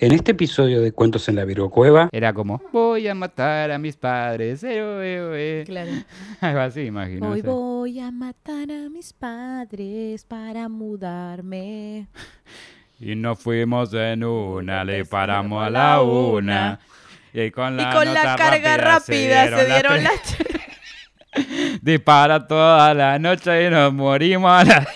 En este episodio de Cuentos en la Virgo Cueva Era como, voy a matar a mis padres. eh, eh, eh". Claro. Algo así, imagino. Hoy voy a matar a mis padres para mudarme. Y nos fuimos en una, le paramos a la una. Y con Y la, con la nota carga rápida se dieron tres. Dispara toda la noche y nos morimos a la...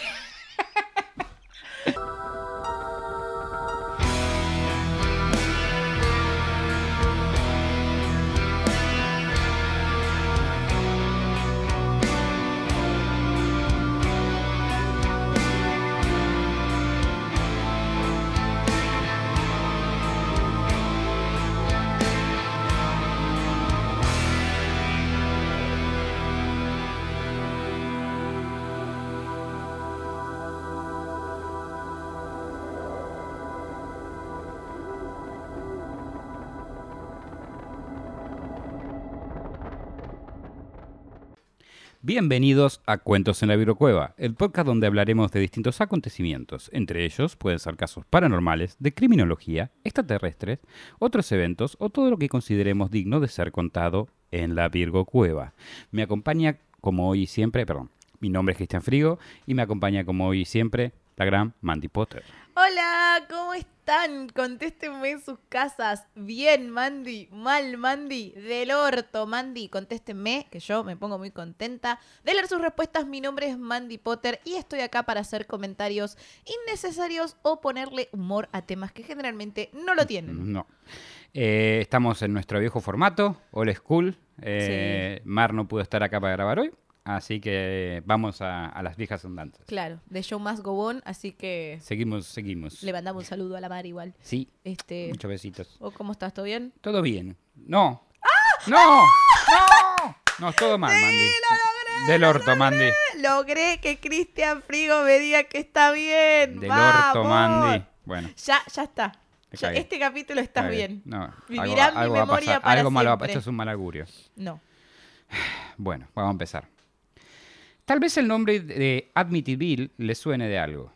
Bienvenidos a Cuentos en la Virocueva, el podcast donde hablaremos de distintos acontecimientos. Entre ellos pueden ser casos paranormales, de criminología, extraterrestres, otros eventos o todo lo que consideremos digno de ser contado en la Virgo Cueva. Me acompaña como hoy y siempre, perdón, mi nombre es Cristian Frigo y me acompaña como hoy y siempre la gran Mandy Potter. Hola, ¿cómo están? Contéstenme en sus casas. Bien, Mandy. Mal, Mandy. Del orto, Mandy. Contéstenme, que yo me pongo muy contenta de leer sus respuestas. Mi nombre es Mandy Potter y estoy acá para hacer comentarios innecesarios o ponerle humor a temas que generalmente no lo tienen. No. Eh, estamos en nuestro viejo formato, All School. Eh, Mar no pudo estar acá para grabar hoy, así que vamos a, a las viejas andanzas. Claro, de Show Más Gobón, así que Seguimos, seguimos. le mandamos un saludo a la mar igual. Sí, Este, muchos besitos. ¿o ¿Cómo estás? ¿Todo bien? Todo bien. No. ¡No! ¡No! No, todo mal, Mandy. Del orto, Mandy. Logré que Cristian Frigo me diga que está bien. Del ¡Vamos! orto, Mandy. Bueno. Ya, ya está. Ya, este capítulo está está bien. No, Vivirá en mi va a memoria pasar. para Algo malo va a. Esto es un mal augurio. No. Bueno, vamos a empezar. Tal vez el nombre de Amityville les suene de algo.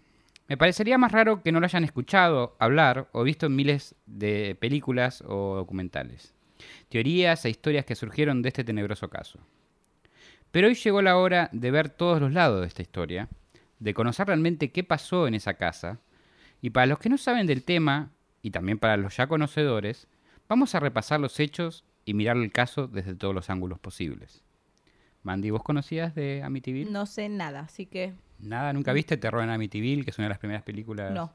Me parecería más raro que no lo hayan escuchado, hablar o visto en miles de películas o documentales. Teorías e historias que surgieron de este tenebroso caso. Pero hoy llegó la hora de ver todos los lados de esta historia, de conocer realmente qué pasó en esa casa, y para los que no saben del tema, y también para los ya conocedores, vamos a repasar los hechos y mirar el caso desde todos los ángulos posibles. Mandy, ¿vos conocías de Amityville? No sé nada, así que Nada, ¿nunca viste Terror en Amityville, que es una de las primeras películas? no.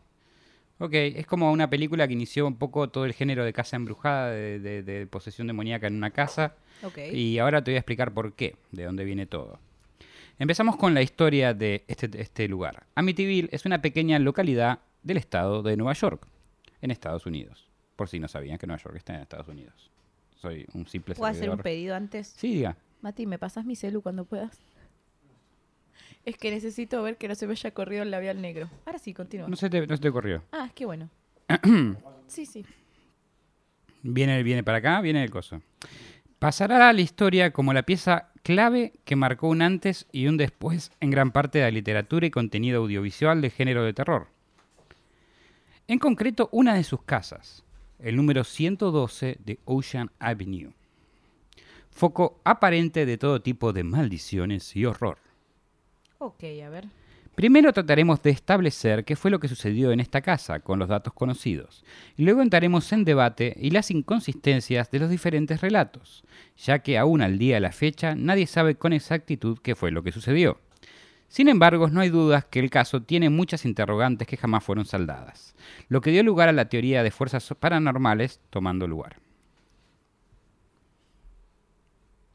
Ok, es como una película que inició un poco todo el género de casa embrujada, de, de- de posesión demoníaca en una casa. Ok. Y ahora te voy a explicar por qué, de dónde viene todo. Empezamos con la historia de este, este lugar. Amityville es una pequeña localidad del estado de Nueva York, en Estados Unidos. Por si no sabían que Nueva York está en Estados Unidos. Soy un simple ¿Puedo hacer un servidor. pedido antes? Sí, diga. Mati, ¿me pasas mi celu cuando puedas? Es que necesito ver que no se me haya corrido el labial negro. Ahora sí, continúa. No se te, no se te ocurrió. Ah, es que bueno. sí, sí. Viene, viene para acá, viene el coso. Pasará a la historia como la pieza clave que marcó un antes y un después en gran parte de la literatura y contenido audiovisual de género de terror. En concreto, una de sus casas, el número 112 de Ocean Avenue. Foco aparente de todo tipo de maldiciones y horror. Ok, a ver. Primero trataremos de establecer qué fue lo que sucedió en esta casa con los datos conocidos, y luego entraremos en debate y las inconsistencias de los diferentes relatos, ya que aún al día de la fecha nadie sabe con exactitud qué fue lo que sucedió. Sin embargo, no hay dudas que el caso tiene muchas interrogantes que jamás fueron saldadas, lo que dio lugar a la teoría de fuerzas paranormales tomando lugar.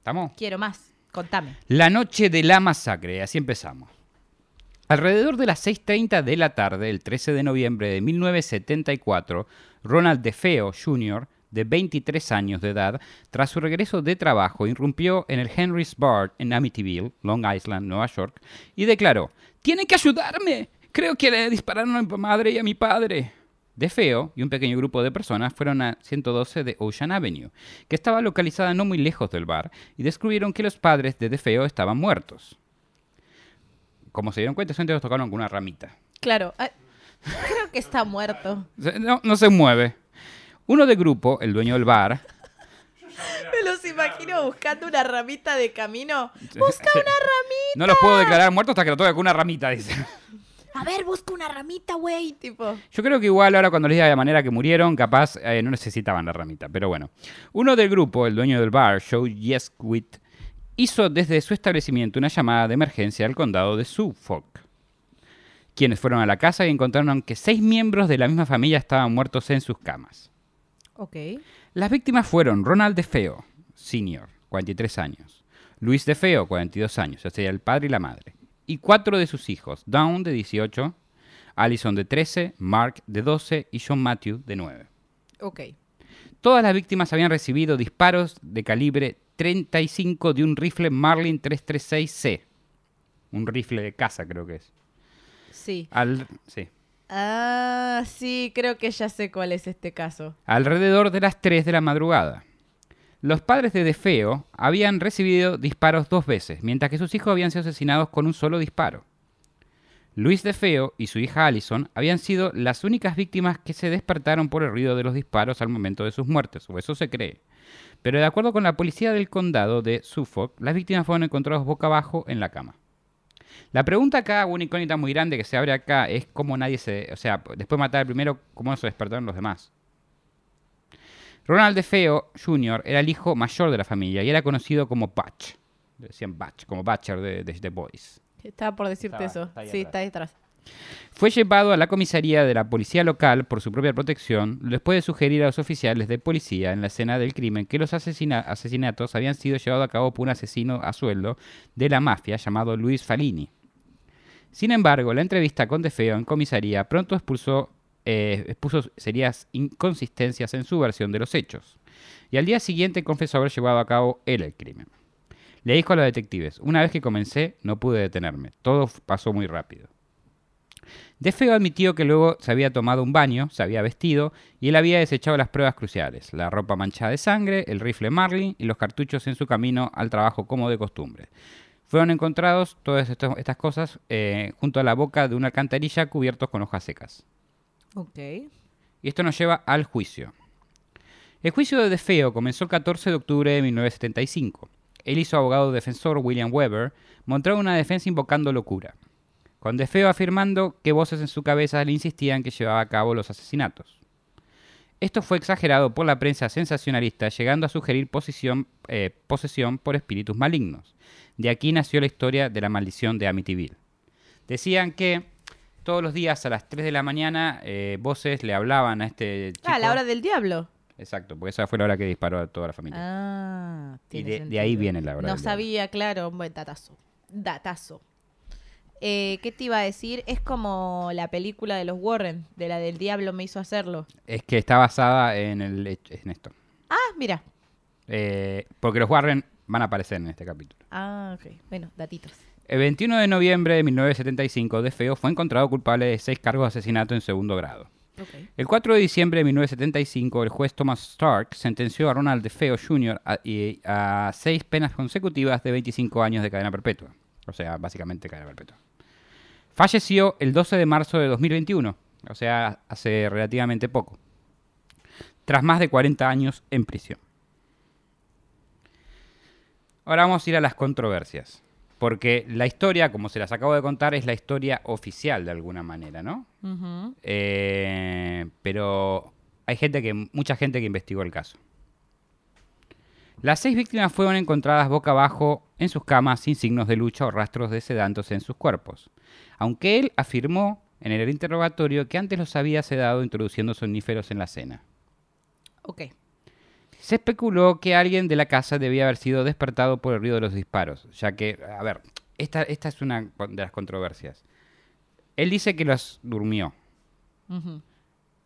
¿Estamos? Quiero más. Contame. La noche de la masacre, así empezamos. Alrededor de las 6.30 de la tarde, el 13 de noviembre de 1974, Ronald DeFeo Jr., de 23 años de edad, tras su regreso de trabajo, irrumpió en el Henry's Bar en Amityville, Long Island, Nueva York, y declaró, ¡Tienen que ayudarme! Creo que le dispararon a mi madre y a mi padre. DeFeo y un pequeño grupo de personas fueron a 112 de Ocean Avenue, que estaba localizada no muy lejos del bar, y descubrieron que los padres de DeFeo estaban muertos. Como se dieron cuenta, solamente los tocaron con una ramita. Claro. ah, creo que está muerto. No, no se mueve. Uno del grupo, el dueño del bar, Me los imagino buscando una ramita de camino. Busca una ramita. no los puedo declarar muertos hasta que lo toque con una ramita, dice. A ver, busca una ramita, güey. Tipo. Yo creo que igual ahora cuando les diga de la manera que murieron, capaz eh, no necesitaban la ramita, pero bueno. Uno del grupo, el dueño del bar, Joe Yesquit, hizo desde su establecimiento una llamada de emergencia al condado de Suffolk, quienes fueron a la casa y encontraron que seis miembros de la misma familia estaban muertos en sus camas. Ok. Las víctimas fueron Ronald DeFeo, senior, 43 años, Luis DeFeo, 42 años, o sea, el padre y la madre, y cuatro de sus hijos, Dawn, de 18, Allison, de 13, Mark, de 12 y John Matthew, de 9. Ok. Todas las víctimas habían recibido disparos de calibre 35 de un rifle Marlin 336C. Un rifle de caza, creo que es. Sí. Al, sí. Ah, sí, creo que ya sé cuál es este caso. alrededor de las 3 de la madrugada. Los padres de DeFeo habían recibido disparos dos veces, mientras que sus hijos habían sido asesinados con un solo disparo. Luis DeFeo y su hija Allison habían sido las únicas víctimas que se despertaron por el ruido de los disparos al momento de sus muertes, o eso se cree. Pero de acuerdo con la policía del condado de Suffolk, las víctimas fueron encontradas boca abajo en la cama. La pregunta acá, una incógnita muy grande que se abre acá, es cómo nadie se... O sea, después de matar al primero, ¿cómo se despertaron los demás? Ronald DeFeo Jr. era el hijo mayor de la familia y era conocido como Batch. Le decían Batch, como Batcher de, de The Boys. Estaba por decirte Estaba- eso. está sí, atrás. está ahí atrás. Fue llevado a la comisaría de la policía local por su propia protección, después de sugerir a los oficiales de policía en la escena del crimen que los asesina- asesinatos habían sido llevados a cabo por un asesino a sueldo de la mafia llamado Luis Falini. Sin embargo, la entrevista con DeFeo en comisaría pronto expulsó, eh, expuso serias inconsistencias en su versión de los hechos, y al día siguiente confesó haber llevado a cabo él el crimen. Le dijo a los detectives, una vez que comencé, no pude detenerme, todo pasó muy rápido. DeFeo admitió que luego se había tomado un baño, se había vestido y él había desechado las pruebas cruciales, la ropa manchada de sangre, el rifle Marlin y los cartuchos en su camino al trabajo como de costumbre. Fueron encontrados todas estas cosas eh, junto a la boca de una alcantarilla cubiertos con hojas secas. Y esto nos lleva al juicio. El juicio de DeFeo comenzó el 14 de octubre de 1975. Él y su abogado defensor William Weber montaron una defensa invocando locura, con DeFeo afirmando que voces en su cabeza le insistían que llevaba a cabo los asesinatos. Esto fue exagerado por la prensa sensacionalista, llegando a sugerir eh, posesión por espíritus malignos. De aquí nació la historia de la maldición de Amityville. Decían que todos los días a las 3 de la mañana eh, voces le hablaban a este chico. Ah, la hora del diablo. Exacto, porque esa fue la hora que disparó a toda la familia. Ah, Y tiene de- de sentido. ahí viene la hora No del sabía, claro, un buen datazo. Datazo. Eh, ¿Qué te iba a decir? Es como la película de los Warren, de la del diablo me hizo hacerlo. Es que está basada en, el, en esto. Ah, mira. Eh, porque los Warren van a aparecer en este capítulo. Ah, ok. Bueno, datitos. El 21 de noviembre de 1975, DeFeo fue encontrado culpable de seis cargos de asesinato en segundo grado. El 4 de diciembre de 1975, el juez Thomas Stark sentenció a Ronald DeFeo Jr. a, a seis penas consecutivas de 25 años de cadena perpetua. O sea, básicamente cadena perpetua. Falleció el 12 de marzo de 2021, o sea, hace relativamente poco, tras más de 40 años en prisión. Ahora vamos a ir a las controversias, porque la historia, como se las acabo de contar, es la historia oficial de alguna manera, ¿no? Eh, pero hay gente que, mucha gente que investigó el caso. Las seis víctimas fueron encontradas boca abajo en sus camas sin signos de lucha o rastros de sedantes en sus cuerpos. Aunque él afirmó en el interrogatorio que antes los había sedado introduciendo somníferos en la cena. Ok. Se especuló que alguien de la casa debía haber sido despertado por el ruido de los disparos, ya que, a ver, esta, esta es una de las controversias. Él dice que los durmió.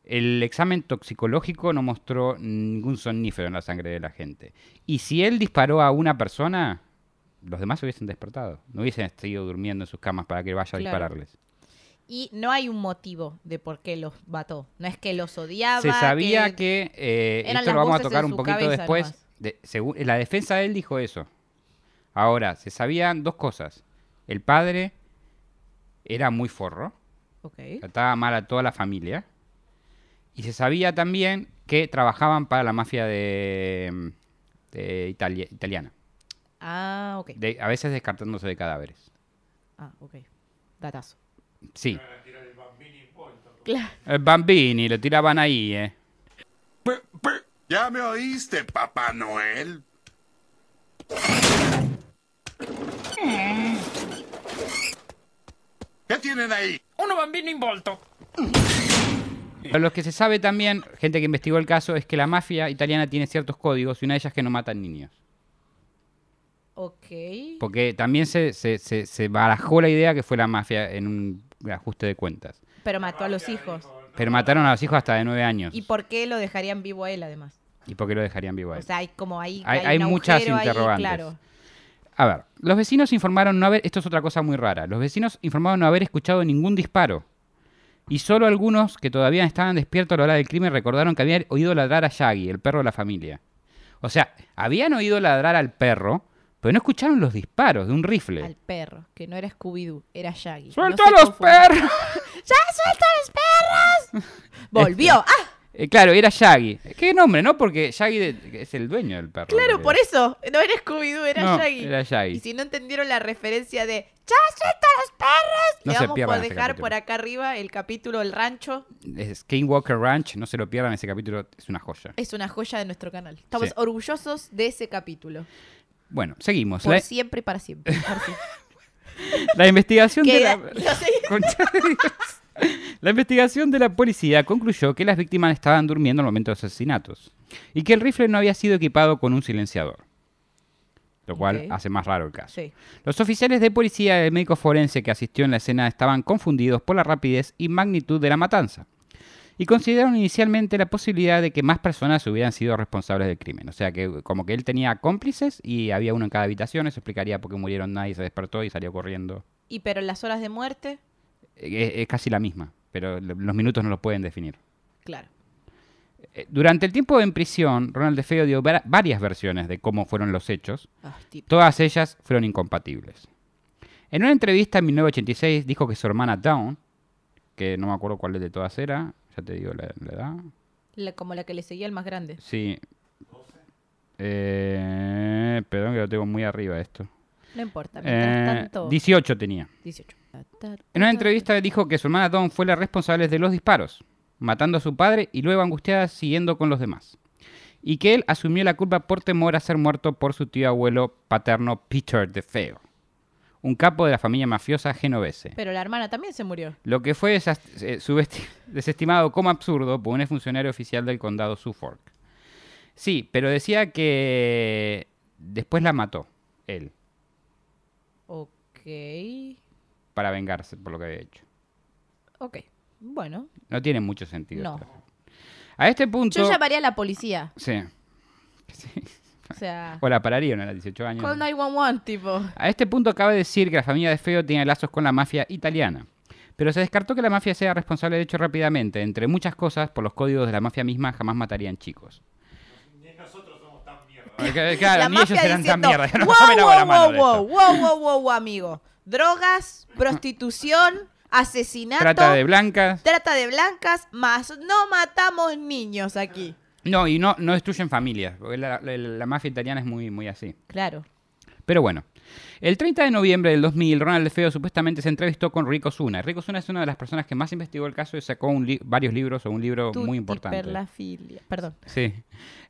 El examen toxicológico no mostró ningún somnífero en la sangre de la gente. Y si él disparó a una persona, los demás se hubiesen despertado. No hubiesen seguido durmiendo en sus camas para que vaya a Claro. dispararles. Y no hay un motivo de por qué los mató. No es que los odiaba. Se sabía que, eh, esto lo vamos a tocar un poquito después. De- según, la defensa de él dijo eso. Ahora, se sabían dos cosas. El padre era muy forro. Ok. trataba mal a toda la familia. Y se sabía también que trabajaban para la mafia de, de Italia- italiana. Ah, ok. De- a veces descartándose de cadáveres. Ah, ok. Datazo. Sí. Claro. El bambini, lo tiraban ahí, ¿eh? ¿Ya me oíste, Papá Noel? ¿Qué tienen ahí? Uno bambino involto. Pero lo que se sabe también, gente que investigó el caso, es que la mafia italiana tiene ciertos códigos y una de ellas es que no matan niños. Ok. Porque también se, se, se, se barajó la idea que fue la mafia en un ajuste de cuentas. Pero mató a los hijos. Pero mataron a los hijos hasta de nueve años. ¿Y por qué lo dejarían vivo a él, además? ¿Y por qué lo dejarían vivo a él? O sea, hay como ahí. Hay- hay un muchas ahí, interrogantes. claro. A ver, los vecinos informaron no haber, esto es otra cosa muy rara, los vecinos informaron no haber escuchado ningún disparo. Y solo algunos que todavía estaban despiertos a la hora del crimen recordaron que habían oído ladrar a Shaggy, el perro de la familia. O sea, habían oído ladrar al perro, pero no escucharon los disparos de un rifle. Al perro, que no era Scooby-Doo, era Shaggy. ¡Suelta No a los perros! ¡Ya suelta a los perros! Volvió. ¡Ah! Eh, claro, era Shaggy. ¿Qué nombre, no? Porque Shaggy de- es el dueño del perro. Claro, por eso. No era Scooby-Doo, era No, Shaggy. era Shaggy. Y si no entendieron la referencia de ¡Ya suelta a los perros! No Le vamos por dejar capítulo. por acá arriba el capítulo del rancho. Es Skinwalker Ranch, no se lo pierdan, ese capítulo es una joya. Es una joya de nuestro canal. Estamos Sí. orgullosos de ese capítulo. Bueno, seguimos. Por La, siempre y para siempre. La investigación de la... lo sé. Concha de Dios. La investigación de la policía concluyó que las víctimas estaban durmiendo al momento de los asesinatos y que el rifle no había sido equipado con un silenciador, lo cual hace más raro el caso. Sí. Los oficiales de policía y el médico forense que asistió en la escena estaban confundidos por la rapidez y magnitud de la matanza y consideraron inicialmente la posibilidad de que más personas hubieran sido responsables del crimen. O sea que como que él tenía cómplices y había uno en cada habitación, eso explicaría por qué murieron nadie se despertó y salió corriendo. Y pero en las horas de muerte, Es, es casi la misma, pero lo- los minutos no los pueden definir. claro. Eh, Durante el tiempo en prisión, Ronald DeFeo dio va- varias versiones de cómo fueron los hechos. Ah. Todas ellas fueron incompatibles. En una entrevista en 1986 dijo que su hermana Dawn, que no me acuerdo cuál de todas era, ya te digo la, la edad. La- como la que le seguía el más grande. Sí. Eh, perdón que lo tengo muy arriba esto. No importa. Mientras Eh, tanto. 18 tenía. 18. En una entrevista dijo que su hermana Dawn fue la responsable de los disparos, matando a su padre y luego angustiada siguiendo con los demás. Y que él asumió la culpa por temor a ser muerto por su tío abuelo paterno Peter DeFeo, un capo de la familia mafiosa genovese. Pero la hermana también se murió. Lo que fue eh, desestimado como absurdo por un funcionario oficial del condado Suffolk. Sí, pero decía que después la mató, él, Ok. para vengarse por lo que había hecho. Ok. Bueno. No tiene mucho sentido. No. esto. A este punto... Yo llamaría a la policía. Sí. O sea. O la pararían a los 18 años. Call 911, tipo. A este punto cabe decir que la familia de Feo tiene lazos con la mafia italiana. Pero se descartó que la mafia sea responsable de hecho rápidamente. Entre muchas cosas, por los códigos de la mafia misma jamás matarían chicos. Ni nosotros somos tan mierda. Claro, la ni ellos eran tan mierda. no wow, agua la wow, mano wow, wow, esto". wow, wow, wow, wow, amigo. Drogas, prostitución, asesinato, Trata de blancas. trata de blancas, más no matamos niños aquí. No, y no, no destruyen familias. porque La, la- la mafia italiana es muy, muy así. Claro. Pero bueno, el 30 de noviembre del 2000, Ronald DeFeo supuestamente se entrevistó con Rico Zuna. Rico Zuna es una de las personas que más investigó el caso y sacó un li- varios libros o un libro Tutti muy importante. per la filia. Perdón. Sí.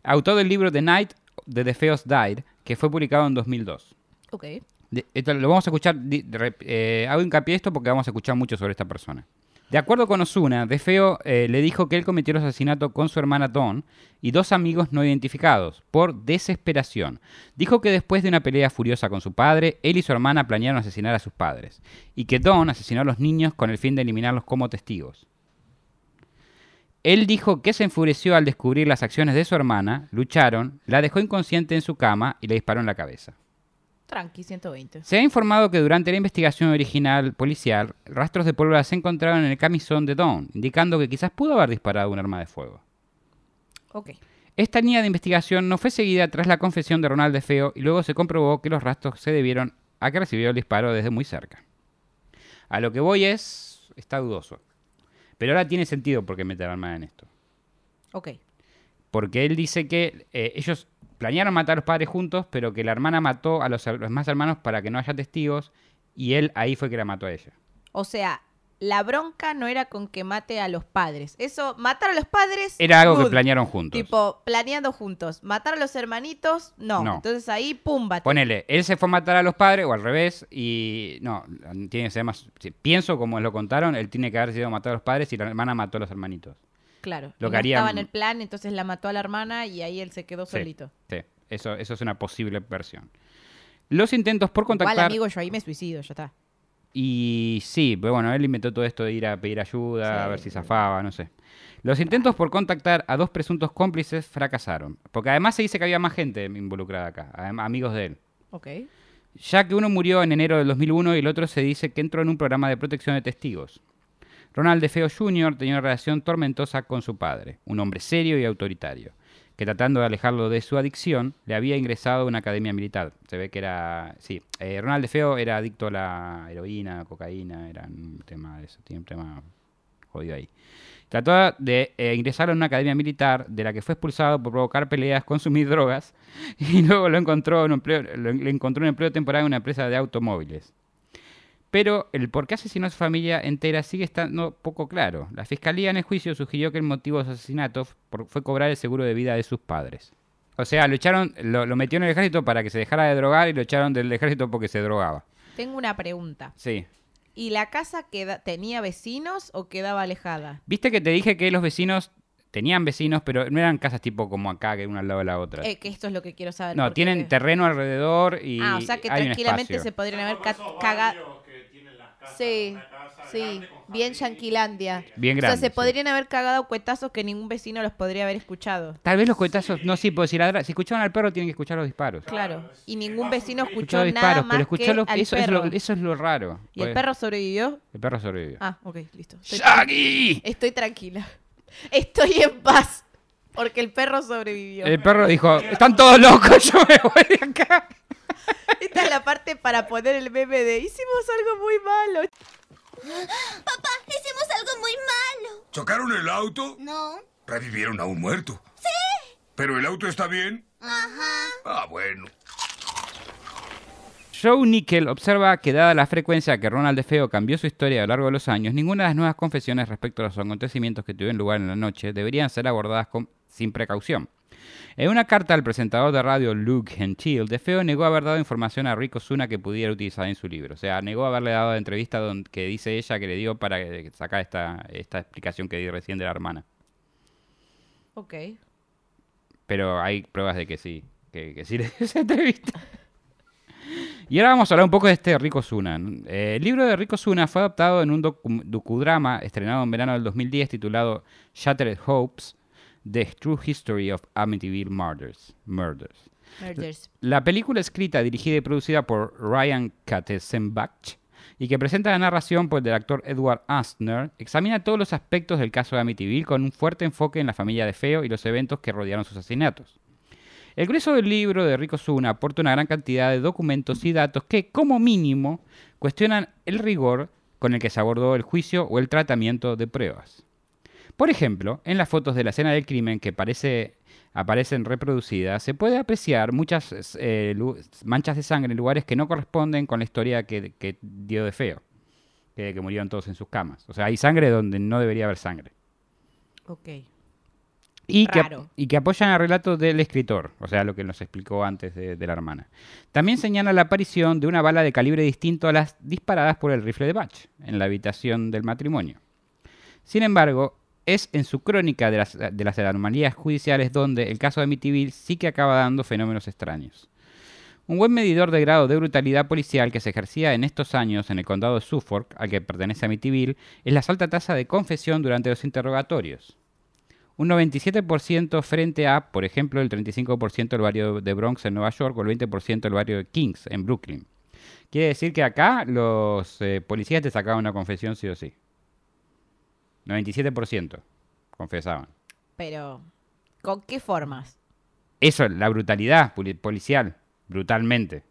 Autor del libro The Night the DeFeos Died, que fue publicado en 2002. Ok. De- esto lo vamos a escuchar, de eh, hago hincapié esto porque vamos a escuchar mucho sobre esta persona. De acuerdo con Osuna, DeFeo eh, le dijo que él cometió el asesinato con su hermana Dawn y dos amigos no identificados, por desesperación. Dijo que después de una pelea furiosa con su padre, él y su hermana planearon asesinar a sus padres, y que Dawn asesinó a los niños con el fin de eliminarlos como testigos. Él dijo que se enfureció al descubrir las acciones de su hermana, lucharon, la dejó inconsciente en su cama y le disparó en la cabeza. Tranqui, 120. Se ha informado que durante la investigación original policial, rastros de pólvora se encontraron en el camisón de Dawn, indicando que quizás pudo haber disparado un arma de fuego. Ok. Esta línea de investigación no fue seguida tras la confesión de Ronald DeFeo y luego se comprobó que los rastros se debieron a que recibió el disparo desde muy cerca. A lo que voy es, está dudoso. Pero ahora tiene sentido por qué meter arma en esto. Ok. porque él dice que eh, ellos planearon matar a los padres juntos, pero que la hermana mató a los, her- los demás hermanos para que no haya testigos y él ahí fue que la mató a ella. O sea, la bronca no era con que mate a los padres. Eso, matar a los padres. Era algo que planearon juntos. Tipo, planeando juntos. Matar a los hermanitos, no. No. Entonces ahí, pum, bate. Ponele, él se fue a matar a los padres o al revés y no, tiene que ser más, si- pienso como lo contaron, él tiene que haber sido matar a los padres y la hermana mató a los hermanitos. Claro. Lo y que no harían- estaba en el plan, entonces la mató a la hermana y ahí él se quedó Sí, solito. Sí, eso, eso es una posible versión. Los intentos por contactar... Igual, amigo, yo ahí me suicido, ya está. Y sí, pero bueno, él inventó todo esto de ir a pedir ayuda, Sí. a ver si zafaba, no sé. Los intentos por contactar a dos presuntos cómplices fracasaron. Porque además se dice que había más gente involucrada acá, amigos de él. Ok. Ya que uno murió en enero del 2001 y el otro se dice que entró en un programa de protección de testigos. Ronald DeFeo Jr. tenía una relación tormentosa con su padre, un hombre serio y autoritario, que tratando de alejarlo de su adicción, le había ingresado a una academia militar. Se ve que era... Sí, eh, Ronald DeFeo era adicto a la heroína, cocaína, era un tema de eso, tiene un tema jodido ahí. Trató de eh, ingresar a una academia militar de la que fue expulsado por provocar peleas, consumir drogas y luego lo encontró en un empleo, lo- le encontró un empleo temporal en una empresa de automóviles. Pero el por qué asesinó a su familia entera sigue estando poco claro. La fiscalía en el juicio sugirió que el motivo de su asesinato fue cobrar el seguro de vida de sus padres. O sea, lo echaron, lo, lo metió en el ejército para que se dejara de drogar y lo echaron del ejército porque se drogaba. Tengo una pregunta. Sí. ¿Y la casa queda, tenía vecinos o quedaba alejada? Viste que te dije que los vecinos tenían vecinos, pero no eran casas tipo como acá, que una al lado de la otra. Eh, que esto es lo que quiero saber. no, porque- tienen terreno alrededor y Ah, o sea que hay tranquilamente se podrían haber cagado. Sí, sí, bien Yanquilandia. Bien o sea, grande, se sí. podrían haber cagado cuetazos que ningún vecino los podría haber escuchado. Tal vez los cohetazos, no, sí, pues si, ladra- si escuchaban al perro tienen que escuchar los disparos. Claro. Y ningún vecino Escuchó escuchó los nada disparos, más pero escuchó que lo- al eso, es perro. lo, eso es lo raro. ¿Y el Pues, perro sobrevivió? El perro sobrevivió. Ah, ok, listo. Estoy, ¡Shaggy! estoy tranquila. Estoy en paz. Porque el perro sobrevivió. El perro dijo, están todos locos, yo me voy de acá. Esta es la parte para poner el meme de hicimos algo muy malo. Papá, hicimos algo muy malo. ¿Chocaron el auto? No. Revivieron a un muerto. Sí. ¿Pero el auto está bien? Ajá. Ah, bueno. Joe Nickel observa que dada la frecuencia que Ronald DeFeo cambió su historia a lo largo de los años, ninguna de las nuevas confesiones respecto a los acontecimientos que tuvieron lugar en la noche deberían ser abordadas con- sin precaución. En una carta al presentador de radio Luke Gentile, DeFeo negó haber dado información a Rico Zuna que pudiera utilizar en su libro. O sea, negó haberle dado la entrevista donde, que dice ella que le dio para eh, sacar esta, esta explicación que di recién de la hermana. Ok. Pero hay pruebas de que sí, que, que sí le dio esa entrevista. Y ahora vamos a hablar un poco de este Rico Zuna. Eh, el libro de Rico Zuna fue adaptado en un docu- docudrama estrenado en verano del 2010 titulado Shattered Hopes, The True History of Amityville Murders. Murders. Murders. La película escrita, dirigida y producida por Ryan Katzenbach y que presenta la narración por el del actor Edward Astner, examina todos los aspectos del caso de Amityville con un fuerte enfoque en la familia de Feo y los eventos que rodearon sus asesinatos. El grueso del libro de Rico Zuna aporta una gran cantidad de documentos y datos que, como mínimo, cuestionan el rigor con el que se abordó el juicio o el tratamiento de pruebas. Por ejemplo, en las fotos de la escena del crimen que parece- aparecen reproducidas, se puede apreciar muchas eh, manchas de sangre en lugares que no corresponden con la historia que, que dio de feo, que, que murieron todos en sus camas. O sea, hay sangre donde no debería haber sangre. Ok. Y que, Raro. y que apoyan el relato del escritor, o sea, lo que nos explicó antes de, de la hermana. También señala la aparición de una bala de calibre distinto a las disparadas por el rifle de Batch en la habitación del matrimonio. Sin embargo, es en su crónica de las, de las anomalías judiciales donde el caso de Amityville sí que acaba dando fenómenos extraños. Un buen medidor de grado de brutalidad policial que se ejercía en estos años en el condado de Suffolk, al que pertenece Amityville, es la alta tasa de confesión durante los interrogatorios. Un 97% frente a, por ejemplo, el 35% del barrio de Bronx en Nueva York o el 20% del barrio de Kings en Brooklyn. Quiere decir que acá los eh, policías te sacaban una confesión sí o sí. 97% confesaban. Pero, ¿con qué formas? Eso, la brutalidad poli- policial, brutalmente.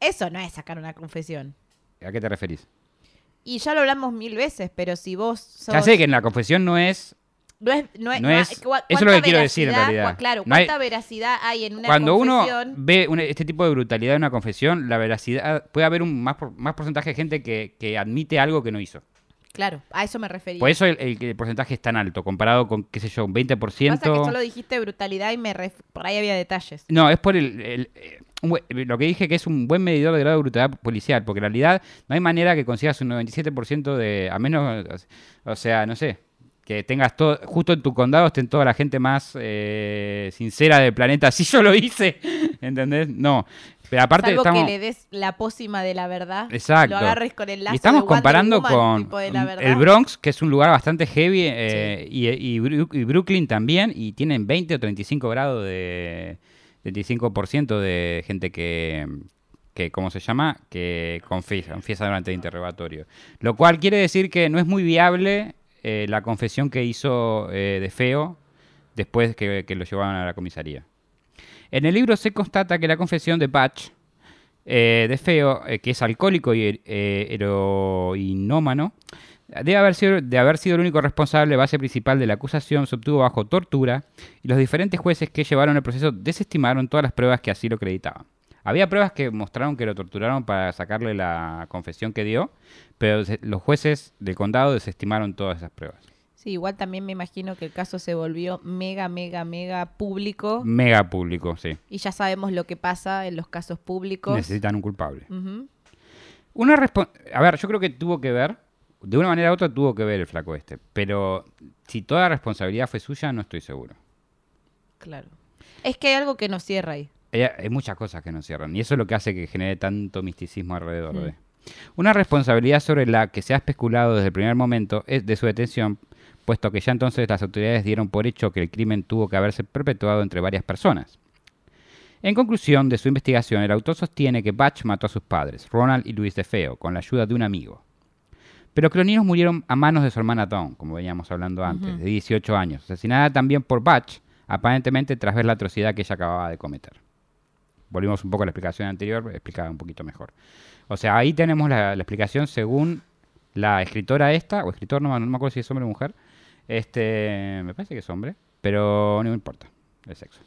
Eso no es sacar una confesión. ¿A qué te referís? Y ya lo hablamos mil veces, pero si vos sos... Ya sé que en la confesión no es No es, no es, No eso es lo que quiero decir en realidad. Claro, hay- cuánta veracidad hay en una Cuando uno confesión. ve una- este tipo de brutalidad en una confesión, la veracidad puede haber un más, por- más porcentaje de gente que, que admite algo que no hizo. Claro, a eso me refería. Por eso el, el- el porcentaje es tan alto, comparado con, qué sé yo, un 20%. Pasa que solo dijiste brutalidad y me ref- por ahí había detalles. No, es por el, el- un buen- lo que dije que es un buen medidor de grado de brutalidad policial, porque en realidad no hay manera que consigas un 97% de, a menos, o sea, no sé, que tengas todo, justo en tu condado estén toda la gente más eh, sincera del planeta. Si yo lo hice, ¿entendés? No. Pero aparte Salvo estamos... que le des la pócima de la verdad. Exacto. Lo agarres con el lazo y estamos de comparando Woman, con tipo de la verdad. el Bronx, que es un lugar bastante heavy, eh, y, y Brooklyn también, y tienen 20 o 35 grados de 35% de gente que, que, ¿cómo se llama? Que confiesa, confiesa durante el interrogatorio. Lo cual quiere decir que no es muy viable eh, la confesión que hizo eh, de Feo después que, que lo llevaban a la comisaría. En el libro se constata que la confesión de Batch eh, de Feo, que es alcohólico y heroinómano, debe haber, sido, de haber sido el único responsable, base principal de la acusación, se obtuvo bajo tortura y los diferentes jueces que llevaron el proceso desestimaron todas las pruebas que así lo acreditaban. Había pruebas que mostraron que lo torturaron para sacarle la confesión que dio, pero los jueces del condado desestimaron todas esas pruebas. Sí, igual también me imagino que el caso se volvió mega, mega, mega público. Mega público, sí. Y ya sabemos lo que pasa en los casos públicos. Necesitan un culpable. Ujú. Una respo- A ver, yo creo que tuvo que ver, de una manera u otra tuvo que ver el flaco este, pero si toda responsabilidad fue suya, no estoy seguro. Claro. Es que hay algo que nos cierra ahí. Hay muchas cosas que no cierran, y eso es lo que hace que genere tanto misticismo alrededor Mm. de. Una responsabilidad sobre la que se ha especulado desde el primer momento es de su detención, puesto que ya entonces las autoridades dieron por hecho que el crimen tuvo que haberse perpetuado entre varias personas. En conclusión de su investigación, el autor sostiene que Batch mató a sus padres, Ronald y Luis de Feo, con la ayuda de un amigo. Pero que los niños murieron a manos de su hermana Dawn, como veníamos hablando antes, de 18 años, asesinada también por Batch, aparentemente tras ver la atrocidad que ella acababa de cometer. Volvimos un poco a la explicación anterior, explicada un poquito mejor. O sea, ahí tenemos la, la explicación según la escritora esta, o escritor, no, no me acuerdo si es hombre o mujer. Este, me parece que es hombre, pero no me importa el sexo.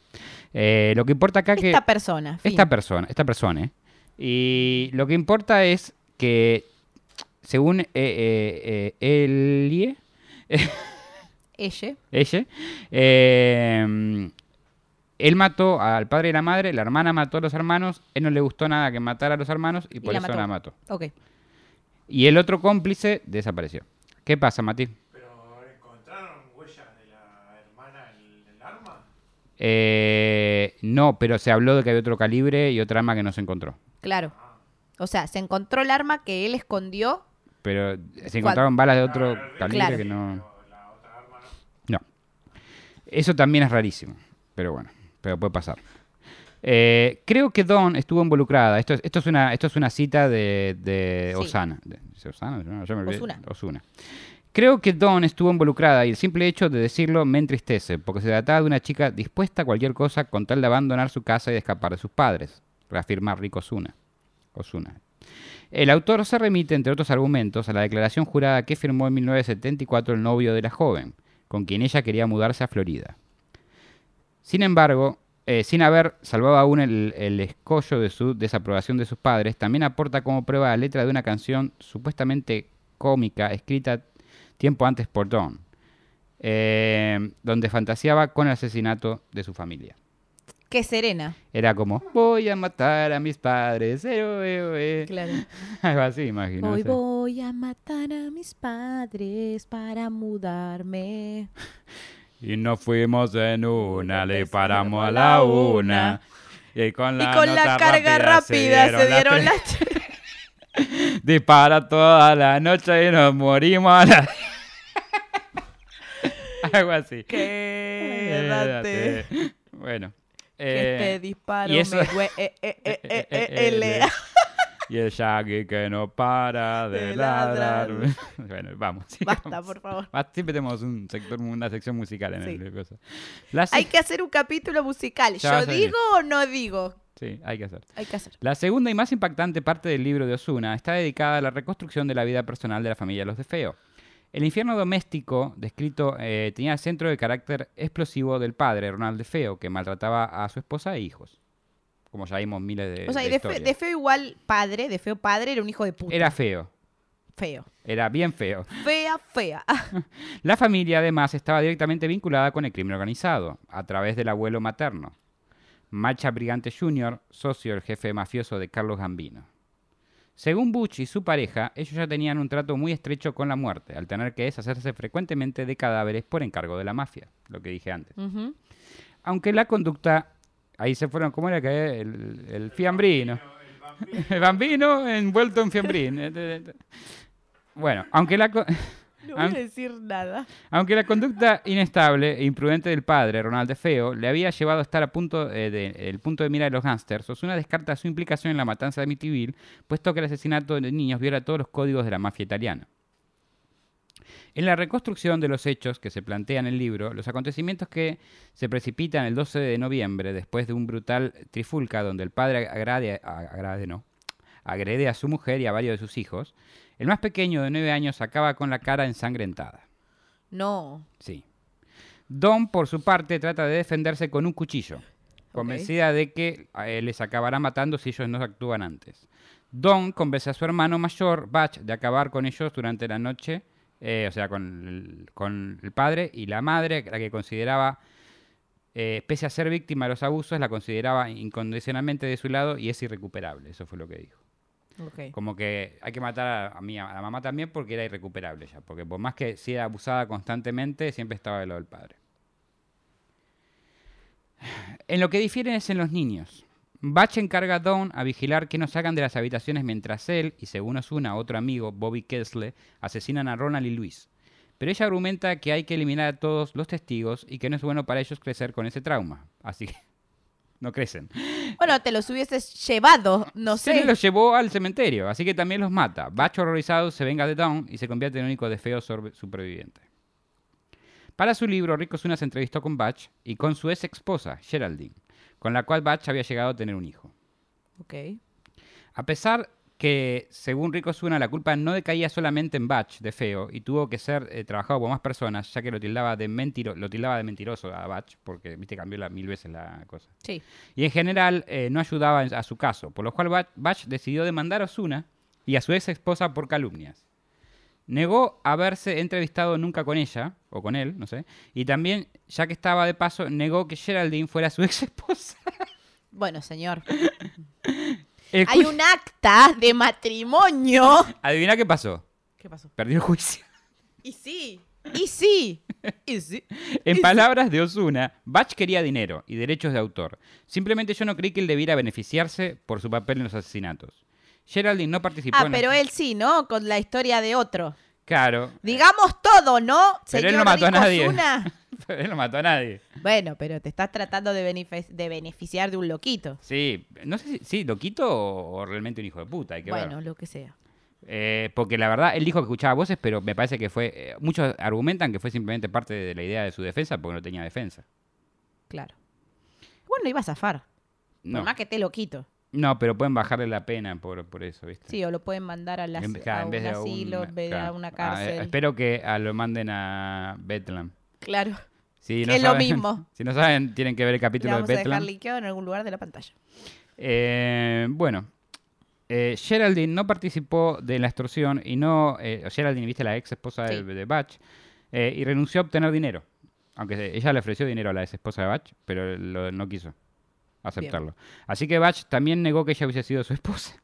Eh, lo que importa acá que... Esta persona. fin. Esta persona, esta persona. ¿eh? Y lo que importa es que, según eh, eh, eh, Elie, Ella. ella, eh, él mató al padre y la madre, la hermana mató a los hermanos, él no le gustó nada que matara a los hermanos y por la eso mató. la mató. Ok. Y el otro cómplice desapareció. ¿Qué pasa, Mati? ¿Pero encontraron huellas de la hermana en el arma? Eh, no, pero se habló de que había otro calibre y otra arma que no se encontró. Claro. O sea, se encontró el arma que él escondió. Pero se encontraron balas de otro calibre Claro. que no... No. Eso también es rarísimo. Pero bueno, pero puede pasar. Eh, creo que Dawn estuvo involucrada. Esto es, esto es, una, esto es una cita de, de Sí. Osana. De- ¿es Osana? No, yo me olvidé. Ozuna. Ozuna. Creo que Dawn estuvo involucrada y el simple hecho de decirlo me entristece, porque se trataba de una chica dispuesta a cualquier cosa con tal de abandonar su casa y de escapar de sus padres, reafirma Rico Osuna. Osuna. El autor se remite, entre otros argumentos, a la declaración jurada que firmó en 1974 el novio de la joven, con quien ella quería mudarse a Florida. Sin embargo, eh, sin haber salvado aún el, el escollo de su desaprobación de sus padres, también aporta como prueba la letra de una canción supuestamente cómica escrita tiempo antes por Dawn, eh, donde fantaseaba con el asesinato de su familia. Que serena. Era como, voy a matar a mis padres, eh, eh, eh". Claro. algo así, imagino. no Hoy voy a matar a mis padres para mudarme. Y nos fuimos en una, le paramos a la una. Y con la, y con la nota carga rápida se dieron las tres. Dispara toda la noche y nos morimos a la... Algo así. Quédate. Bueno. Que eh, este disparo y eso- me eh, eh, Y el Shaggy que no para de De ladrar. ladrar. bueno, vamos. Basta, por favor. Siempre tenemos un sector, una sección musical en Sí. el cosa. La Hay que hacer un capítulo musical. Ya ¿Yo digo o no digo? Sí, hay que hacer. Hay que hacer. La segunda y más impactante parte del libro de Osuna está dedicada a la reconstrucción de la vida personal de la familia Los de Feo. El infierno doméstico descrito eh, tenía el centro de carácter explosivo del padre, Ronald de Feo, que maltrataba a su esposa e hijos. Como ya vimos miles de, o sea, de y de, fe- historias. de feo igual padre, de feo padre, era un hijo de puta. Era feo, feo. era bien feo. Fea, fea. La familia además estaba directamente vinculada con el crimen organizado, a través del abuelo materno, Macha Brigante Jr., socio del jefe mafioso de Carlos Gambino. Según Butch y su pareja, ellos ya tenían un trato muy estrecho con la muerte, al tener que deshacerse frecuentemente de cadáveres por encargo de la mafia, lo que dije antes. Aunque la conducta, ahí se fueron, ¿cómo era que el, el fiambrino? El bambino envuelto en fiambrín. Bueno, aunque la... No voy a decir nada. Aunque la conducta inestable e imprudente del padre, Ronald de Feo, le había llevado a estar a punto eh, de- el punto de mira de los gángsters, Osuna descarta su implicación en la matanza de Amityville, puesto que el asesinato de niños viola todos los códigos de la mafia italiana. En la reconstrucción de los hechos que se plantea en el libro, los acontecimientos que se precipitan el 12 de noviembre, después de un brutal trifulca donde el padre agrade, agrade no, agrede a su mujer y a varios de sus hijos, el más pequeño de nueve años acaba con la cara ensangrentada. No. Sí. Don, por su parte, trata de defenderse con un cuchillo, convencida de que les acabará matando si ellos no actúan antes. Don convence a su hermano mayor, Batch, de acabar con ellos durante la noche, eh, o sea, con el, con el padre y la madre, la que consideraba, eh, pese a ser víctima de los abusos, la consideraba incondicionalmente de su lado y es irrecuperable. Eso fue lo que dijo. Como que hay que matar a, mí, a la mamá también porque era irrecuperable ya. Porque por más que sea abusada constantemente, siempre estaba del lado del padre. En lo que difieren es en los niños. Batch encarga a Dawn a vigilar que no salgan de las habitaciones mientras él y según Osuna, otro amigo, Bobby Kessler, asesinan a Ronald y Luis. Pero ella argumenta que hay que eliminar a todos los testigos y que no es bueno para ellos crecer con ese trauma. Así que no crecen. Bueno, te los hubieses llevado, no Se sé. los llevó al cementerio, así que también los mata. Batch horrorizado se venga de Dawn y se convierte en el único de feo superviviente. Para su libro, Rico Osuna se entrevistó con Batch y con su ex esposa, Geraldine, con la cual Batch había llegado a tener un hijo. Ok. A pesar que, según Rico Osuna, la culpa no decaía solamente en Batch de feo y tuvo que ser eh, trabajado por más personas, ya que lo tildaba de, mentiro- lo tildaba de mentiroso a Batch, porque viste cambió la, mil veces la cosa. Sí. Y en general eh, no ayudaba a su caso, por lo cual Bach, Bach decidió demandar a Osuna y a su ex esposa por calumnias. Negó haberse entrevistado nunca con ella, o con él, no sé, y también, ya que estaba de paso, negó que Geraldine fuera su ex esposa. Bueno, señor. El Hay un acta de matrimonio. Adivina qué pasó. ¿Qué pasó? Perdió el juicio. Y sí. Y sí. Y sí. En palabras de Osuna, Bach quería dinero y derechos de autor. Simplemente yo no creí que él debiera beneficiarse por su papel en los asesinatos. Geraldine no participó Ah, en pero él sí, ¿no? Con la historia de otro. Claro. Digamos todo, ¿no? Pero él no mató a nadie. Pero él no mató a nadie. Bueno, pero te estás tratando de, beneficiar de un loquito. Sí, no sé si sí, loquito o, o realmente un hijo de puta, hay que Bueno, ver. lo que sea. Eh, porque la verdad, él dijo que escuchaba voces, pero me parece que fue. eh, muchos argumentan que fue simplemente parte de la idea de su defensa porque no tenía defensa. Claro. Bueno, iba a zafar. No, Por más que esté loquito. No pero pueden bajarle la pena por, por eso, ¿viste? Sí, o lo pueden mandar a, las, En- a un asilo, un- en vez de a una Ah, cárcel. espero que a lo manden a Bethlehem. Claro. Si Que es lo mismo. Si no saben, tienen que ver el capítulo de vamos a dejar Bethlehem. linkeado en algún lugar de la pantalla. Eh, bueno, eh, Geraldine no participó de la extorsión y no. eh, Geraldine, viste, la ex esposa de, Sí. de Batch, eh, y renunció a obtener dinero. Aunque ella le ofreció dinero a la ex esposa de Batch, pero lo- no quiso aceptarlo. Así que Batch también negó que ella hubiese sido su esposa.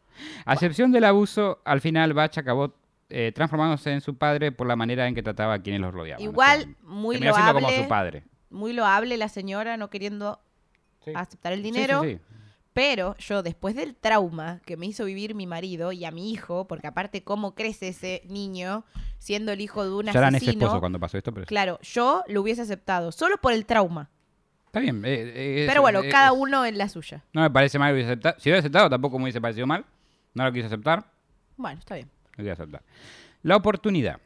A excepción del abuso, al final Batch acabó eh, transformándose en su padre por la manera en que trataba a quienes los rodeaban. O Igual, sea, muy siendo como loable. su padre. Muy loable la señora no queriendo Sí. aceptar el sí, dinero. sí. Pero yo, después del trauma que me hizo vivir mi marido y a mi hijo, porque aparte cómo crece ese niño siendo el hijo de un Ya eran asesino, esposo cuando pasó esto, pero claro, yo lo hubiese aceptado, solo por el trauma. Está bien. eh, eh, Pero es- bueno, eh, cada uno en la suya. No me parece mal que hubiese aceptado. Si lo hubiese aceptado, tampoco me hubiese parecido mal. No lo quise aceptar, Bueno, está bien. lo quise aceptar. La oportunidad.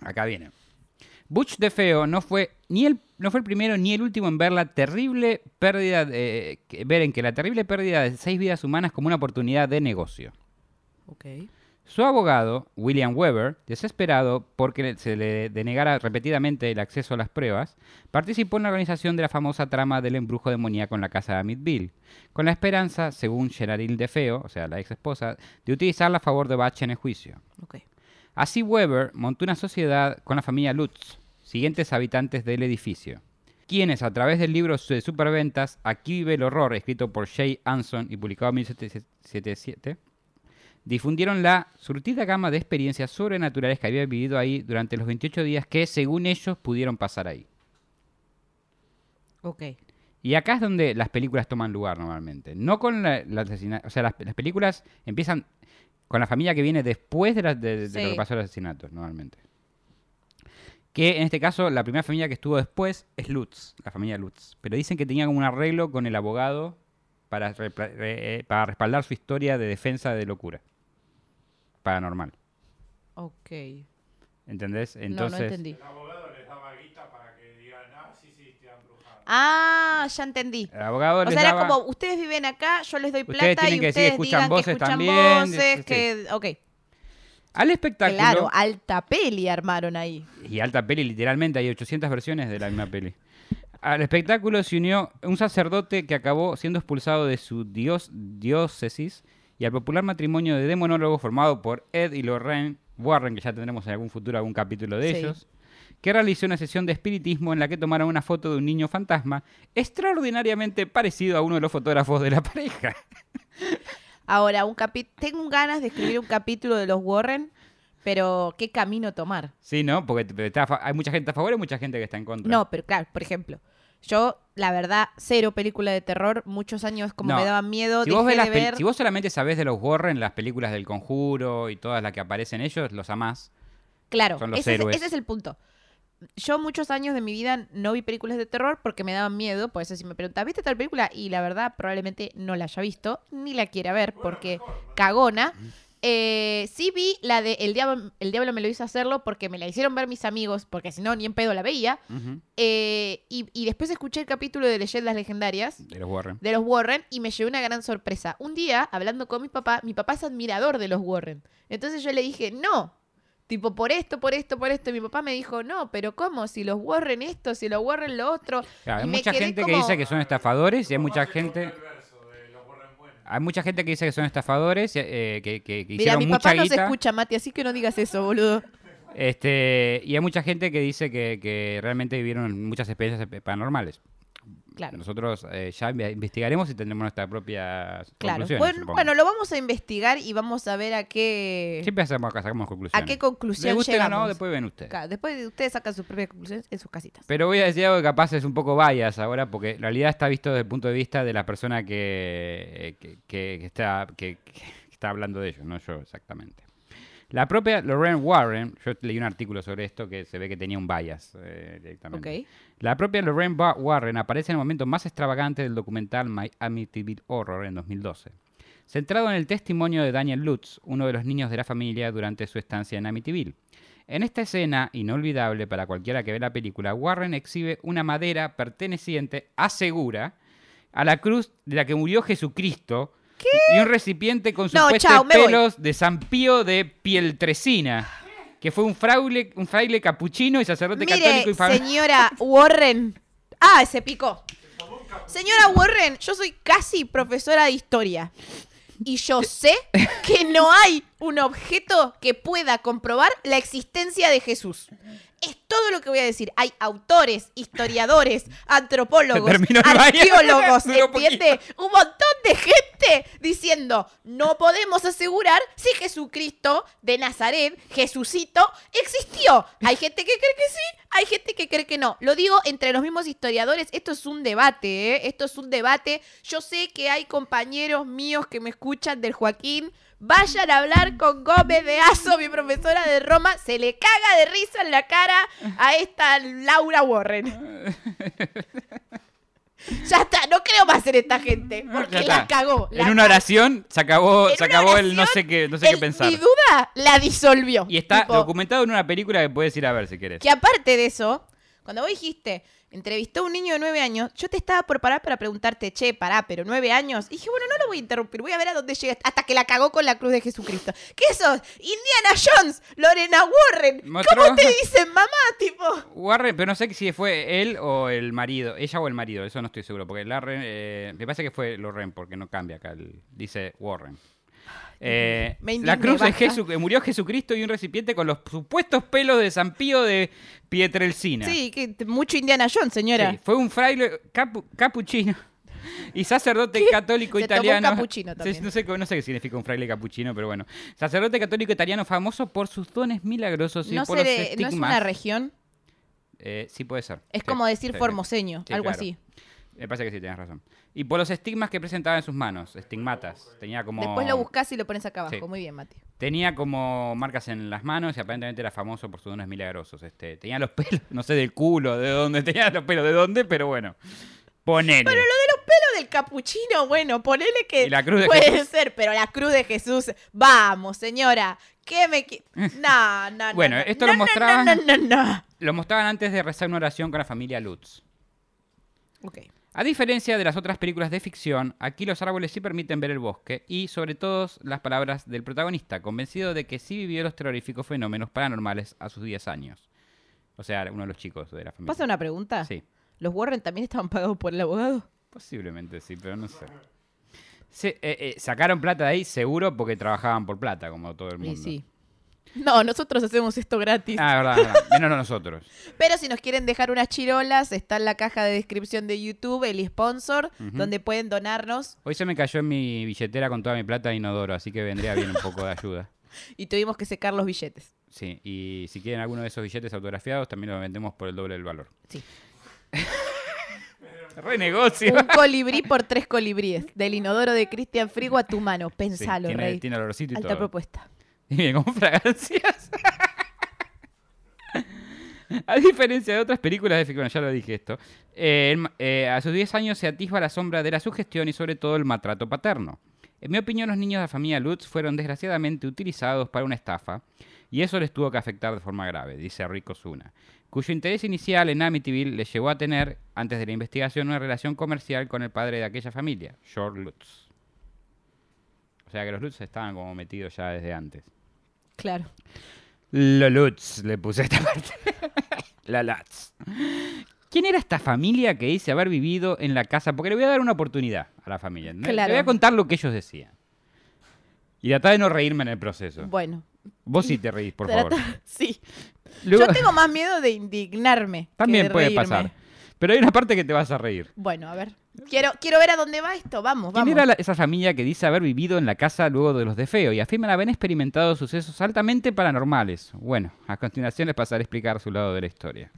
Acá viene. Butch de Feo no fue ni el no fue el primero ni el último en ver la terrible pérdida de, ver en que la terrible pérdida de seis vidas humanas como una oportunidad de negocio. Su abogado, William Weber, desesperado porque se le denegara repetidamente el acceso a las pruebas, participó en la organización de la famosa trama del embrujo demoníaco en la casa de Amityville, con la esperanza, según Geraldine DeFeo, o sea, la ex esposa, de utilizarla a favor de Batch en el juicio. Así Weber montó una sociedad con la familia Lutz, siguientes habitantes del edificio, quienes a través del libro de superventas Aquí vive el horror, escrito por Jay Anson y publicado en 1777, difundieron la surtida gama de experiencias sobrenaturales que había vivido ahí durante los 28 días que, según ellos, pudieron pasar ahí. Ok. Y acá es donde las películas toman lugar normalmente. No con la, la asesina- O sea, las, las películas empiezan con la familia que viene después de, la- de- de lo que pasó el asesinato, normalmente. Que en este caso, la primera familia que estuvo después es Lutz, la familia Lutz. Pero dicen que tenía como un arreglo con el abogado para, eh, para respaldar su historia de defensa de locura paranormal. Ok. ¿Entendés? no, Entonces, no entendí. El abogado les daba guita para que digan, ah, sí, sí, te han brujado. Ah, ya entendí. el abogado O les sea, era como, ustedes viven acá, yo les doy Ustedes plata tienen y que decir, ustedes escuchan digan voces que escuchan también, voces, sí, que... Ok. al espectáculo. Claro, alta peli armaron ahí. Y alta peli, literalmente, hay 800 versiones de la misma peli. Al espectáculo se unió un sacerdote que acabó siendo expulsado de su dios, diócesis y al popular matrimonio de demonólogos formado por Ed y Lorraine Warren, que ya tendremos en algún futuro algún capítulo de Sí. ellos, que realizó una sesión de espiritismo en la que tomaron una foto de un niño fantasma extraordinariamente parecido a uno de los fotógrafos de la pareja. Ahora, un capi- tengo ganas de escribir un capítulo de los Warren, pero ¿qué camino tomar? Sí, ¿no? Porque está hay mucha gente a favor y mucha gente que está en contra. No, pero claro, por ejemplo, yo, la verdad, cero película de terror, muchos años como No. me daban miedo, Si dejé vos, ves de las ver... si vos solamente sabés de los Warren, las películas del Conjuro y todas las que aparecen ellos, los amás. Claro, Son los ese, es- héroes. ese es el punto. Yo muchos años de mi vida no vi películas de terror porque me daban miedo. Por eso si me preguntas, ¿viste tal película? Y la verdad probablemente no la haya visto, ni la quiera ver porque cagona. Eh, sí vi la de El Diablo, El Diablo me lo hizo hacerlo porque me la hicieron ver mis amigos, porque si no, ni en pedo la veía. Eh, y, y después escuché el capítulo de Leyendas Legendarias De los Warren. de los Warren y me llevé una gran sorpresa. Un día, hablando con mi papá, mi papá es admirador de los Warren. Entonces yo le dije, no. Tipo, por esto, por esto, por esto. Y mi papá me dijo, no, pero ¿cómo? Si los Warren esto, si los Warren lo otro. Claro, hay mucha gente que dice que son estafadores y hay mucha gente... El verso de los Warren buenos. Hay mucha gente que dice que son estafadores, eh, que, que- que Mira, hicieron mi mucha papá no se guita. escucha, Mati, así que no digas eso, boludo. Este, y hay mucha gente que dice que, que realmente vivieron muchas experiencias eh, paranormales. Claro. Nosotros eh, ya inve- investigaremos y tendremos nuestras propias Claro. Bueno, lo vamos a investigar y vamos a ver a qué, Siempre hacemos, sacamos conclusiones. a qué conclusión gusten o llegamos. no, después ven ustedes. Claro, después ustedes sacan sus propias conclusiones en sus casitas. Pero voy a decir algo que capaz es un poco bias ahora, porque en realidad está visto desde el punto de vista de la persona que, eh, que, que- que está, que, que está hablando de ellos, no yo exactamente. La propia Lorraine Warren, yo leí un artículo sobre esto que se ve que tenía un bias eh, directamente. La propia Lorraine Warren aparece en el momento más extravagante del documental My Amityville Horror en 2012, centrado en el testimonio de Daniel Lutz, uno de los niños de la familia durante su estancia en Amityville. En esta escena, inolvidable para cualquiera que ve la película, Warren exhibe una madera perteneciente, asegura, a la cruz de la que murió Jesucristo y un recipiente con supuestos chao, me voy. pelos de San Pío de Pieltresina, que fue un fraile, un fraile capuchino y sacerdote católico Mire, y fam- señora Warren. Ah, se picó. Señora Warren, yo soy casi profesora de historia. Y yo sé que no hay un objeto que pueda comprobar la existencia de Jesús. Es todo lo que voy a decir. Hay autores, historiadores, antropólogos, arqueólogos, ¿entiende? Un montón de gente diciendo, no podemos asegurar si Jesucristo de Nazaret, Jesucito, existió. Hay gente que cree que sí, hay gente que cree que no. Lo digo entre los mismos historiadores, esto es un debate, ¿eh? Esto es un debate. Yo sé que hay compañeros míos que me escuchan del Joaquín. Vayan a hablar con Gómez de Aso, mi profesora de Roma. Se le caga de risa en la cara a esta Laura Warren. Ya está, no creo más en esta gente, porque la cagó. la en una oración se acabó, se acabó el no sé qué, no sé qué el- pensar. Mi duda la disolvió. Y está Tipo, documentado en una película que puedes ir a ver si querés. Que aparte de eso, Cuando vos dijiste, entrevistó a un niño de nueve años, yo te estaba por parar para preguntarte, che, pará, pero nueve años. Y dije, bueno, no lo voy a interrumpir, voy a ver a dónde llega hasta que la cagó con la cruz de Jesucristo. ¿Qué sos? Indiana Jones, Lorena Warren. ¿Cómo te dicen mamá, tipo? Warren, pero no sé si fue él o el marido, ella o el marido, eso no estoy seguro, porque Larren, eh, me parece que fue Loren, porque no cambia acá, el- dice Warren. Eh, la cruz de. Jesús, que murió Jesucristo y un recipiente con los supuestos pelos de San Pío de Pietrelcina. Sí, que mucho Indiana Jones, señora. Sí, fue un fraile capu- capuchino y sacerdote católico Se tomó un italiano. capuchino Sí, también. No sé, qué- no sé qué significa un fraile capuchino, pero bueno. Sacerdote católico italiano famoso por sus dones milagrosos y No, por los no es estigmas. una región, Eh, sí, puede ser. es Sí, como decir sí, formoseño, algo claro. así. Me parece que sí, tienes razón. Y por los estigmas que presentaba en sus manos, estigmatas. Tenía como. Después lo buscas y lo pones acá abajo. Sí. Muy bien, Mati. Tenía como marcas en las manos y aparentemente era famoso por sus dones milagrosos. Este, tenía los pelos, no sé del culo, de dónde tenía los pelos, de dónde, pero bueno. Ponele. Pero lo de los pelos del capuchino, bueno, ponele que Y la cruz de puede Jesús. ser, pero la cruz de Jesús, vamos, señora, ¿qué me qui- No, no, no. Bueno, no, esto no, lo mostraban- No, no, no, no. Lo mostraban antes de rezar una oración con la familia Lutz. Ok. A diferencia de las otras películas de ficción, aquí los árboles sí permiten ver el bosque y sobre todo las palabras del protagonista, convencido de que sí vivió los terroríficos fenómenos paranormales a sus 10 años. O sea, uno de los chicos de la familia. ¿Pasa una pregunta? Sí, ¿Los Warren también estaban pagados por el abogado? posiblemente sí, pero no sé. Se- eh, eh, sacaron plata de ahí seguro porque trabajaban por plata, como todo el Sí, mundo. sí. No, nosotros hacemos esto gratis. Ah, verdad, verdad. Menos nosotros. Pero si nos quieren dejar unas chirolas, está en la caja de descripción de YouTube, el sponsor, donde pueden donarnos. Hoy se me cayó en mi billetera con toda mi plata de inodoro, así que vendría bien un poco de ayuda. Y tuvimos que secar los billetes. Sí, y si quieren alguno de esos billetes autografiados, también los vendemos por el doble del valor. Sí. Re negocio. Un colibrí por tres colibríes. Del inodoro de Cristian Frigo a tu mano. Sí, Pensalo, tiene, Rey. tiene olorcito y Alta todo. propuesta. Y viene con fragancias. A diferencia de otras películas de ficción, ya lo dije esto, eh, eh, a sus 10 años se atisba la sombra de la sugestión y sobre todo el maltrato paterno. En mi opinión, los niños de la familia Lutz fueron desgraciadamente utilizados para una estafa y eso les tuvo que afectar de forma grave, dice Rico Zuna, cuyo interés inicial en Amityville le llevó a tener, antes de la investigación, una relación comercial con el padre de aquella familia, George Lutz. O sea que los Lutz estaban como metidos ya desde antes. Claro. Lo Lutz, le puse esta parte. La Lutz. ¿Quién era esta familia que dice haber vivido en la casa? Porque le voy a dar una oportunidad a la familia. ¿no? Claro. Le voy a contar lo que ellos decían. Y tratar de no reírme en el proceso. Bueno. Vos sí te reís, por favor. Sí. Luego- Yo tengo más miedo de indignarme. que También de puede reírme. pasar. Pero hay una parte que te vas a reír. Bueno, a ver. Quiero, quiero ver a dónde va esto. Vamos, ¿Quién vamos. era la- esa familia que dice haber vivido en la casa luego de los de Feo y afirman haber experimentado sucesos altamente paranormales? Bueno, a continuación les pasaré a explicar su lado de la historia.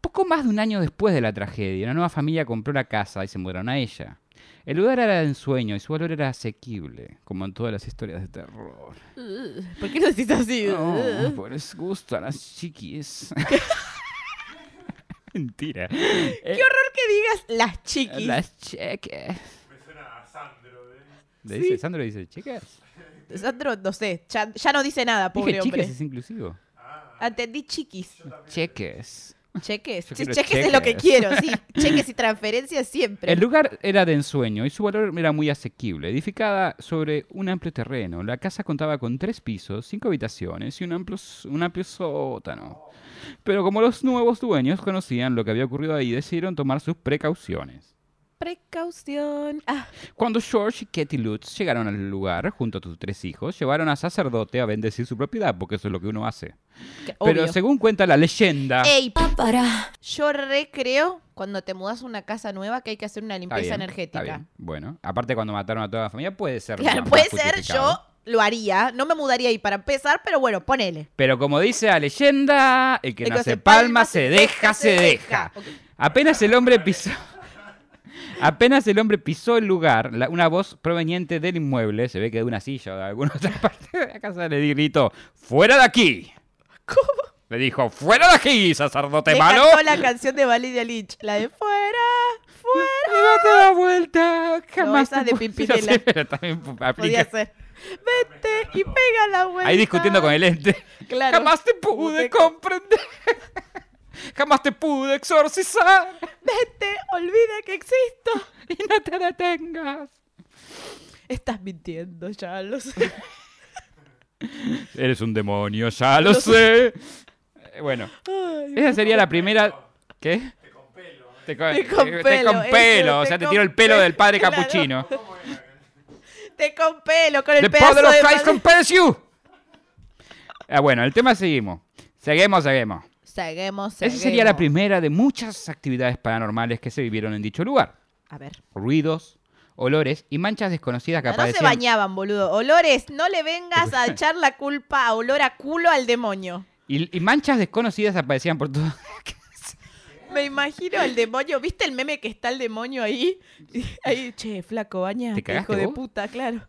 Poco más de un año después de la tragedia, una nueva familia compró la casa y se mudaron a ella. El lugar era de ensueño y su valor era asequible, como en todas las historias de terror. ¿Por qué lo decís así? Ugh. pues les gustan las chiquis. Mentira. Qué horror que digas las chiquis. Las chiques. Me suena a Sandro. ¿eh? ¿Le dice, Sandro dice chicas? Sandro, no sé, ya, ya no dice nada, pobre Dije hombre. chicas es inclusivo. Entendí chiquis. Cheques. Cheques. Sí, cheques es lo que quiero, sí. Cheques y transferencias siempre. El lugar era de ensueño y su valor era muy asequible. Edificada sobre un amplio terreno, la casa contaba con tres pisos, cinco habitaciones y un amplio, un amplio sótano. Pero como los nuevos dueños conocían lo que había ocurrido ahí, decidieron tomar sus precauciones. Precaución. Ah, Cuando George y Katie Lutz llegaron al lugar, junto a sus tres hijos, llevaron a sacerdote a bendecir su propiedad, porque eso es lo que uno hace. que- Pero obvio. según cuenta la leyenda... Ey, yo recreo cuando te mudas a una casa nueva que hay que hacer una Está limpieza bien, energética. está bien. Bueno, aparte cuando mataron a toda la familia puede ser. Claro, puede ser, yo lo haría. No me mudaría ahí para empezar, pero bueno, ponele. Pero como dice la leyenda, el que no hace palma se deja, se deja. Apenas el hombre pisó. Apenas el hombre pisó el lugar, la- una voz proveniente del inmueble, se ve que de una silla o de alguna otra parte de la casa, le gritó: ¡Fuera de aquí! ¿Cómo? Le dijo: ¡Fuera de aquí, sacerdote Me malo! cantó la canción de Valeria Lynch, la de fuera, fuera. Y date la vuelta, jamás. esa te de pu- Pimpinela. Ya sé, pero también aplica. Podía ser. Vete y pega la vuelta. Ahí discutiendo con el ente. Claro. Jamás te pude comprender. Jamás te pude exorcizar Vete, olvida que existo. y no te detengas. Estás mintiendo, ya lo sé. Eres un demonio, ya lo sé. Eh, Bueno, Ay, esa sería la primera. ¿Qué? Te con pelo. ¿eh? Te con, Te con te pelo, con eso, pelo, o sea, te tiro el pelo del padre pelo, capuchino. Te con pelo, con el The pedazo of de Christ compels you. Ah, bueno, el tema seguimos. Seguimos, seguimos. Seguimos, Esa sería la primera de muchas actividades paranormales que se vivieron en dicho lugar. A ver. Ruidos, olores y manchas desconocidas que No, no se aparecían. bañaban, boludo. Olores, no le vengas a echar la culpa a olor a culo al demonio. y, y manchas desconocidas aparecían por todo. Me imagino el demonio. ¿Viste el meme que está el demonio ahí? Ahí, che, flaco, bañate, ¿Te hijo de puta, claro.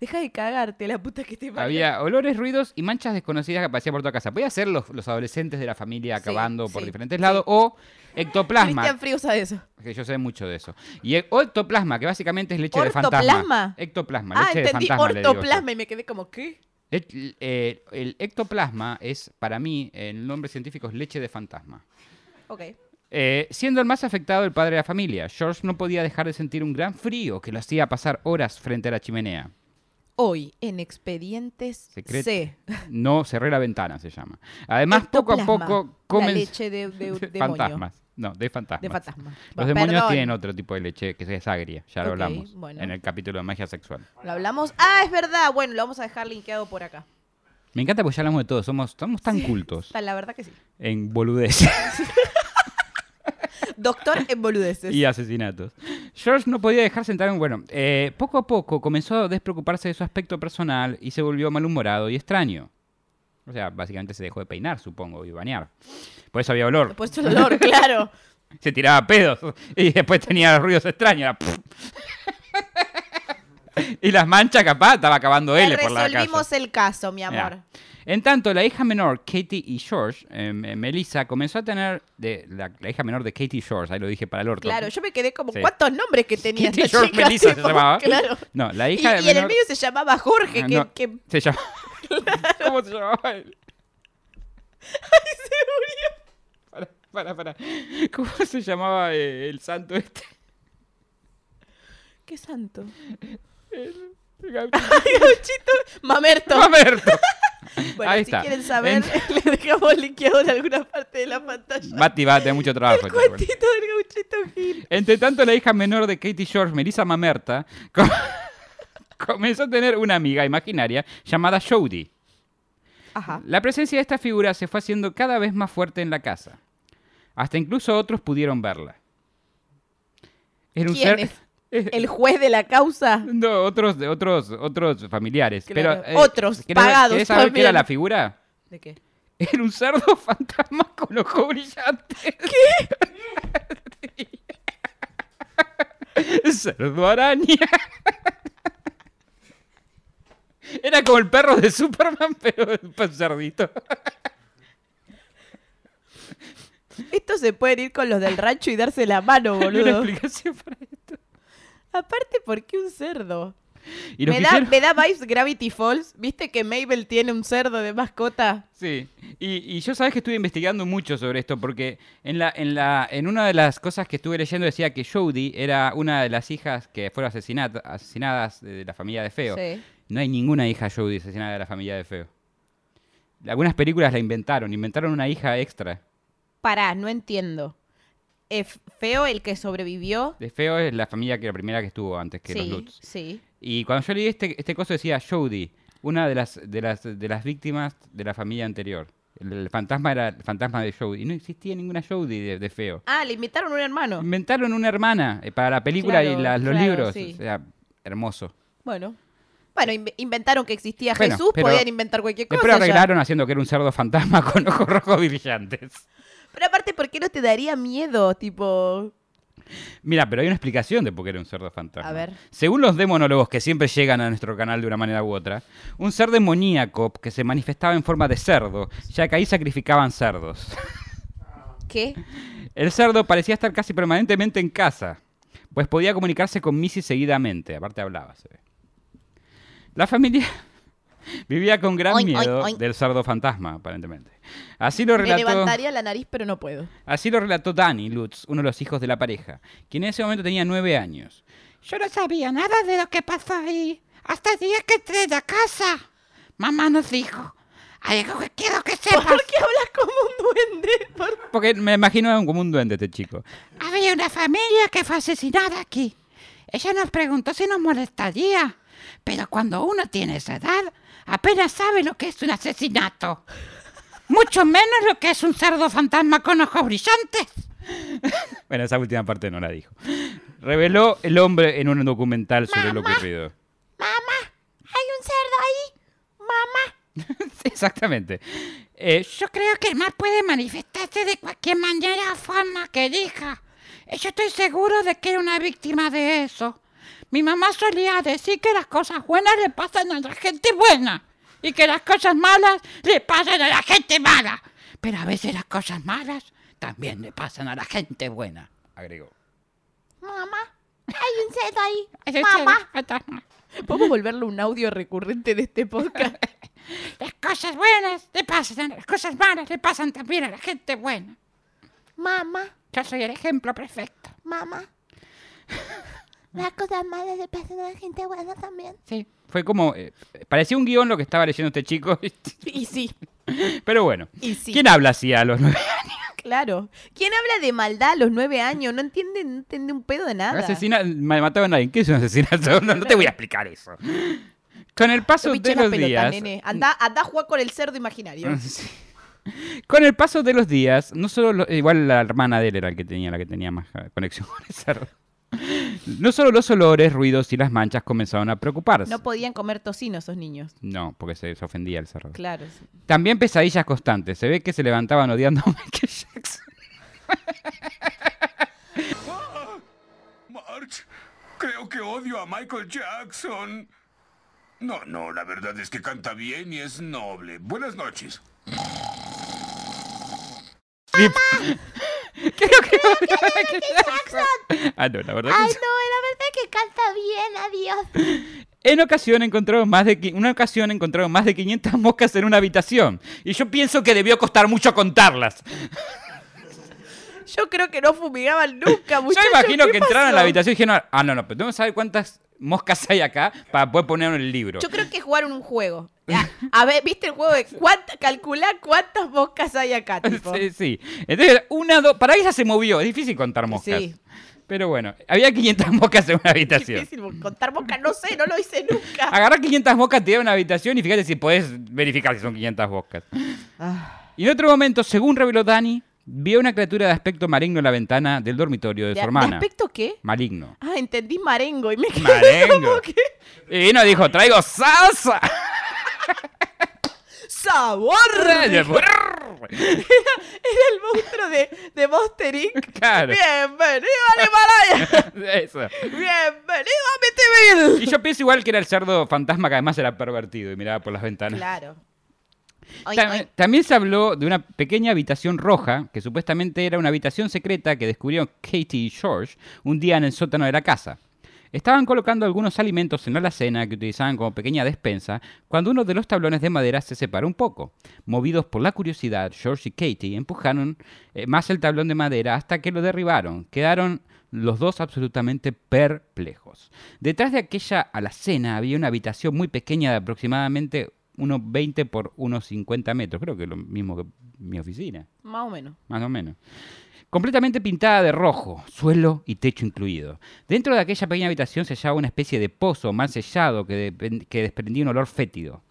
Deja de cagarte, la puta que te parió. Había olores, ruidos y manchas desconocidas que aparecían por toda casa. Podía ser los, los adolescentes de la familia Sí, acabando por sí, diferentes sí. lados o ectoplasma. Cristian Frío sabe eso. Que yo sé mucho de eso. Y o ectoplasma, que básicamente es leche de fantasma. Ectoplasma, Ah, leche entendí de fantasma. ortoplasma y me quedé como, ¿qué? El, eh, el ectoplasma es, para mí, el nombre científico es leche de fantasma. Ok. Eh, siendo el más afectado el padre de la familia, George no podía dejar de sentir un gran frío que lo hacía pasar horas frente a la chimenea. Hoy, en Expedientes Secret- C. No cerré la ventana, se llama. Además, poco a poco La comen leche de, de- de demonio. fantasmas. No, de fantasmas. De fantasma. Los Bueno, demonios perdón. tienen otro tipo de leche que es agria, ya lo hablamos bueno. en el capítulo de magia sexual. ¿Lo hablamos? Ah, es verdad. Bueno, lo vamos a dejar linkeado por acá. Me encanta porque ya hablamos de todo, somos, somos tan cultos La verdad que sí. en boludeces Doctor en boludeces. y asesinatos. George no podía dejar sentar en... Bueno, eh, poco a poco comenzó a despreocuparse de su aspecto personal y se volvió malhumorado y extraño. O sea, básicamente se dejó de peinar, supongo, y bañar. Por eso había olor. Después el olor, claro. Se tiraba pedos y después tenía ruidos extraños. era y las manchas capaz estaba acabando él por la resolvimos casa. el caso, mi amor. En tanto, la hija menor, Katie y George, eh, Melissa, comenzó a tener... De, la, la hija menor de Katie y George, ahí lo dije para el orto. Claro, yo me quedé como, Sí. ¿cuántos nombres que tenía Katie esta George chica? Melissa se llamaba. Claro. No, la Y, hija y en el medio se llamaba Jorge, Ah, que, no, que- Se llama... ¿Cómo se llamaba él? Para, para, para. ¿Cómo se llamaba eh, el santo este? ¿Qué santo? El- el. Gauchito Mamerto. Mamerto. Bueno, Ahí si está. quieren saber, En- le dejamos linkeado en alguna parte de la pantalla. Mati va a tener mucho trabajo. el cuentito del gauchito Gil. Entre tanto, la hija menor de Katie George, Melissa Mamerta, co- comenzó a tener una amiga imaginaria llamada Jodie. Ajá. La presencia de esta figura se fue haciendo cada vez más fuerte en la casa. Hasta incluso otros pudieron verla. Era un ¿Quién ser... es? ¿El juez de la causa? No, otros, otros, otros familiares. Claro, Pero, eh, otros, ¿querés- pagados ¿Querés saber qué era la figura? ¿De qué? Era un cerdo fantasma con ojos brillantes. ¿Qué? cerdo araña. Era como el perro de Superman, pero un cerdito. Estos se pueden ir con los del rancho y darse la mano, Hay una boludo. explicación para esto. Aparte, ¿por qué un cerdo? Y Me da, hicieron- me da vibes Gravity Falls. ¿Viste que Mabel tiene un cerdo de mascota? Sí, y, y yo sabes que estuve investigando mucho sobre esto porque en la, en la, en una de las cosas que estuve leyendo decía que Jodie era una de las hijas que fueron asesinadas de la familia de Feo. Sí. No hay ninguna hija Jodie asesinada de la familia de Feo. Algunas películas la inventaron, inventaron una hija extra. Pará, no entiendo. ¿Es feo el que sobrevivió? De Feo es la familia que la primera que estuvo antes que los Lutz. sí. Y cuando yo leí este, este coso decía Jodie, una de las, de las, de las víctimas de la familia anterior. El, el fantasma era el fantasma de Jodie. No existía ninguna Jodie de, de Feo. Ah, le invitaron un hermano. Inventaron una hermana eh, para la película y la- los claro, libros. sí. O sea, hermoso. Bueno. Bueno, inve- inventaron que existía Bueno, Jesús, pero- podían inventar cualquier cosa. Ya. arreglaron haciendo que era un cerdo fantasma con ojos rojos brillantes. Pero aparte, ¿por qué no te daría miedo? Tipo. Mira, pero hay una explicación de por qué era un cerdo fantasma. A ver. Según los demonólogos que siempre llegan a nuestro canal de una manera u otra, un ser demoníaco que se manifestaba en forma de cerdo, ya que ahí sacrificaban cerdos. ¿Qué? El cerdo parecía estar casi permanentemente en casa, pues podía comunicarse con Missy seguidamente, aparte hablaba. se ve. La familia... Vivía con gran miedo del cerdo fantasma, aparentemente. Así lo Me relató. levantaría la nariz, pero no puedo. Así lo relató Danny Lutz, uno de los hijos de la pareja, quien en ese momento tenía nueve años. Yo no sabía nada de lo que pasó ahí. Hasta el día que entré a casa. Mamá nos dijo. Hay algo que quiero que sepas. ¿Por qué hablas como un duende? ¿Por- Porque me imagino como un duende este chico. Había una familia que fue asesinada aquí. Ella nos preguntó si nos molestaría. Pero cuando uno tiene esa edad, apenas sabe lo que es un asesinato. Mucho menos lo que es un cerdo fantasma con ojos brillantes. Bueno, esa última parte no la dijo. Reveló el hombre en un documental sobre lo ocurrido. Mamá, hay un cerdo ahí. Mamá. Exactamente. Eh, Yo creo que el mal puede manifestarse de cualquier manera o forma que elija. Eh, Yo estoy seguro de que era una víctima de eso. Mi mamá solía decir que las cosas buenas le pasan a la gente buena y que las cosas malas le pasan a la gente mala. Pero a veces las cosas malas también le pasan a la gente buena. agregó. Mamá, hay un cerdo ahí. Mamá. ¿Podemos volverlo un audio recurrente de este podcast? Las cosas buenas le pasan, las cosas malas le pasan también a la gente buena. Mamá, Yo soy el ejemplo perfecto. mamá. Las cosas malas le pasan a la gente buena también. Sí. Fue como. eh, parecía un guion lo que estaba leyendo este chico. Y sí, Pero bueno. y sí. ¿Quién habla así a los nueve Claro. ¿Quién habla de maldad a los nueve años? No entiende, no entiende un pedo de nada. Asesina, ma- mataban a alguien. ¿Qué es un asesinato? No, no te voy a explicar eso. Con el paso de los pelota, días. nene. Anda, anda a jugar con el cerdo imaginario. Sí. Con el paso de los días, no solo lo- igual la hermana de él era la que tenía la que tenía más eh, conexión con el cerdo. No solo los olores, ruidos y las manchas comenzaron a preocuparse. No podían comer tocino esos niños. No, porque se, se ofendía el cerdo. Claro. sí. También pesadillas constantes. Se ve que se levantaban odiando a Michael Jackson. March, creo que odio a Michael Jackson. No, no, la verdad es que canta bien y es noble. Buenas noches. Creo que Michael Jackson. Ah, no, la verdad Ay, que no, la verdad que canta bien, adiós. En ocasión encontraron más de una ocasión encontraron más de 500 moscas en una habitación y yo pienso que debió costar mucho contarlas. Yo creo que no fumigaban nunca, Yo muchachos. imagino ¿qué que entraron a la habitación y dijeron, ah, no, no, pero tengo que saber cuántas moscas hay acá para poder poner en el libro. Yo creo que jugaron un juego. A, ver, ¿viste el juego de cuánta, calcular cuántas moscas hay acá, tipo? Sí, sí. Entonces, una, dos, para ella se movió, es difícil contar moscas. Sí. Pero bueno, había 500 moscas en una habitación. Difícil contar moscas, no sé, no lo hice nunca. Agarrar 500 moscas, te da una habitación y fíjate si podés verificar si son 500 moscas. Ah, Y en otro momento, según reveló Dani, vio una criatura de aspecto maligno en la ventana del dormitorio de, ¿De, su de hermana. aspecto qué? Maligno. Ah, entendí marengo y me quedé Marengo. como que... Y vino y dijo, traigo salsa. ¡Sabor! claro. Era el monstruo de, de Monster Inc. ¡Bienvenido al Himalaya! Eso. ¡Bienvenido a Amityville! Y yo pienso igual que era el cerdo fantasma que además era pervertido y miraba por las ventanas. Claro. Oy, Tam- oy. También se habló de una pequeña habitación roja, que supuestamente era una habitación secreta que descubrieron Katie y George un día en el sótano de la casa. Estaban colocando algunos alimentos en la alacena que utilizaban como pequeña despensa cuando uno de los tablones de madera se separó un poco. Movidos por la curiosidad, George y Katie empujaron eh, más el tablón de madera hasta que lo derribaron. Quedaron los dos absolutamente perplejos. Detrás de aquella alacena había una habitación muy pequeña de aproximadamente unos 20 por unos 50 metros. Creo que es lo mismo que mi oficina, Más o menos. más o menos. Completamente pintada de rojo, suelo y techo incluido. Dentro de aquella pequeña habitación se hallaba una especie de pozo mal sellado que, que desprendía un olor fétido.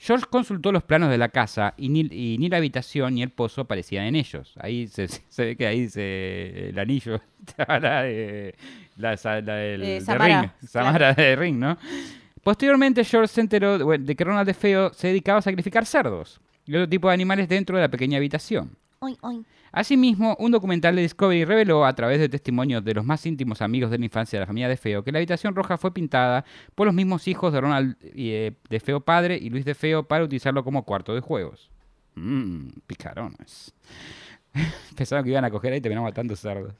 George consultó los planos de la casa y ni, y ni la habitación ni el pozo aparecían en ellos. Ahí se, se ve que ahí dice el anillo, la, de- la, la del Eh, de Samara, Ring, Samara de Ring, ¿no? Posteriormente George se enteró de, que Ronald de Feo se dedicaba a sacrificar cerdos y otro tipo de animales dentro de la pequeña habitación. Oy, oy. Asimismo, un documental de Discovery reveló a través de testimonios de los más íntimos amigos de la infancia de la familia de Feo que la habitación roja fue pintada por los mismos hijos de Ronald eh, de Feo padre y Luis de Feo para utilizarlo como cuarto de juegos. Mmm, picarones. Pensaban que iban a coger ahí y terminaron matando cerdos.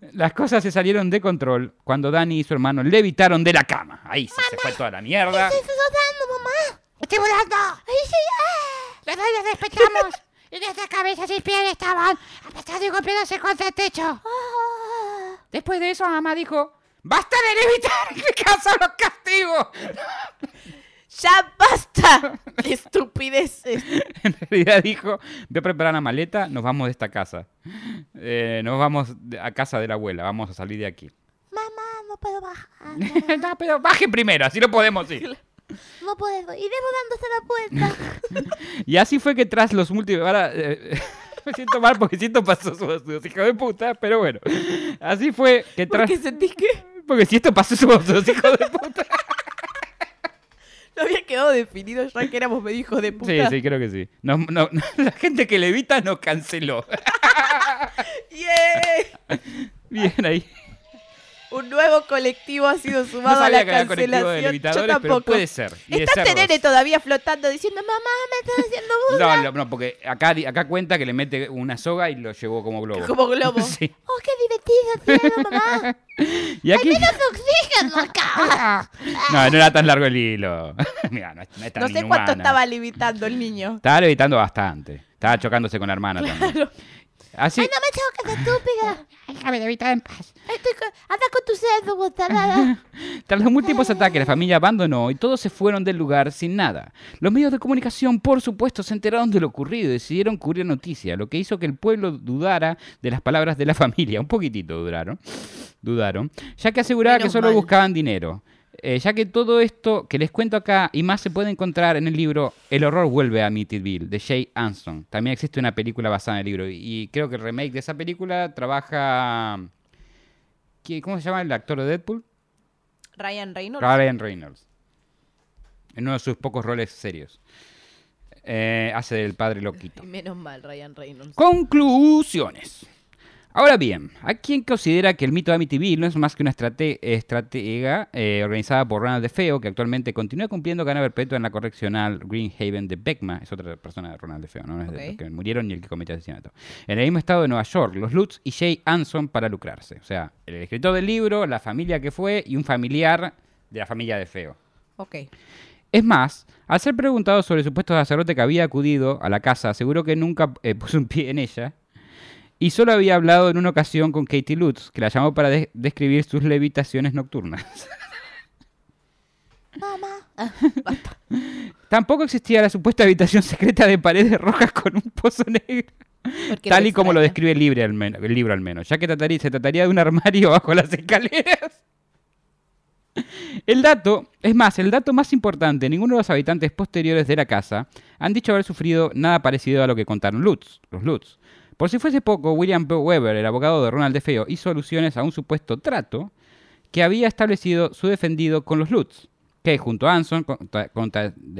Las cosas se salieron de control cuando Danny y su hermano levitaron de la cama. Ahí sí se fue toda la mierda. ¿Qué estás dando, mamá? estoy volando. Los dos nos despechamos. Y nuestras cabezas y pies estaban aplastados y golpeándose contra el techo. Después de eso, mamá dijo: ¡Basta de levitar! ¡Que causa los castigos! ¡Ya basta! Estupideces. En realidad dijo: Voy a preparar una maleta, nos vamos de esta casa. Eh, nos vamos a casa de la abuela, vamos a salir de aquí. Mamá, no puedo bajar. no, pero baje primero, así no podemos ir. No puedo. Iremos dándose la vuelta. Y así fue que tras los múltiples... Ahora, eh, me siento mal porque siento pasó sus sus hijos de puta, pero bueno. Así fue que ¿Por tras... qué sentís que Porque si esto pasó sus hijos de puta. No había quedado definido ya que éramos medio hijos de puta? Sí, sí, creo que sí. No, no, la gente que levita nos canceló. ¡Yeah! Bien ahí. Un nuevo colectivo ha sido No sumado a la que colectivo de cancelación. Yo levitadores, pero tampoco. puede ser. Y Está. Tenere todavía flotando diciendo, mamá, me estás haciendo burla. No, no, no, porque acá, acá cuenta que le mete una soga y lo llevó como globo. Como globo. Sí. Oh, qué divertido, cielo, mamá. Y aquí... oxígeno acá. No, no era tan largo el hilo. Mira, no, no es tan No sé cuánto estaba levitando el niño. Estaba levitando bastante. Estaba chocándose con la hermana también. Así, Ay, no me choques, estúpida. Déjame de evitar en paz. Estoy con... Anda con tu cerdo, botarada. tras los múltiples ataques, la familia abandonó y todos se fueron del lugar sin nada. Los medios de comunicación, por supuesto, se enteraron de lo ocurrido y decidieron cubrir noticia, lo que hizo que el pueblo dudara de las palabras de la familia. Un poquitito dudaron, dudaron, ya que aseguraba que Menos solo mal. buscaban dinero. Eh, ya que todo esto que les cuento acá y más se puede encontrar en el libro El horror vuelve a Amityville, de Jay Anson. También existe una película basada en el libro y creo que el remake de esa película trabaja... ¿Qui- ¿Cómo se llama el actor de Deadpool? Ryan Reynolds. Ryan Reynolds. En uno de sus pocos roles serios. Eh, hace del padre loquito. Menos mal, Ryan Reynolds. Conclusiones. Ahora bien, ¿a quién considera que el mito de Amityville no es más que una estrate- estratega eh, organizada por Ronald DeFeo, que actualmente continúa cumpliendo cadena perpetua en la correccional Greenhaven de Beckma? Es otra persona de Ronald DeFeo, ¿no? No es de Ok. los que murieron ni el que cometió asesinato. En el mismo estado de Nueva York, los Lutz y Jay Anson para lucrarse. O sea, el escritor del libro, la familia que fue y un familiar de la familia DeFeo. Ok. Es más, al ser preguntado sobre el supuesto sacerdote que había acudido a la casa, aseguró que nunca eh, puso un pie en ella y solo había hablado en una ocasión con Katie Lutz, que la llamó para de- describir sus levitaciones nocturnas. Mamá. Tampoco existía la supuesta habitación secreta de paredes rojas con un pozo negro, tal y como lo describe el, al libro al menos, ya que trataría- se trataría de un armario bajo las escaleras. El dato, es más, el dato más importante, ninguno de los habitantes posteriores de la casa han dicho haber sufrido nada parecido a lo que contaron Lutz, los Lutz. Por si fuese poco, William. Weber, el abogado de Ronald DeFeo, hizo alusiones a un supuesto trato que había establecido su defendido con los Lutz, que junto a Anson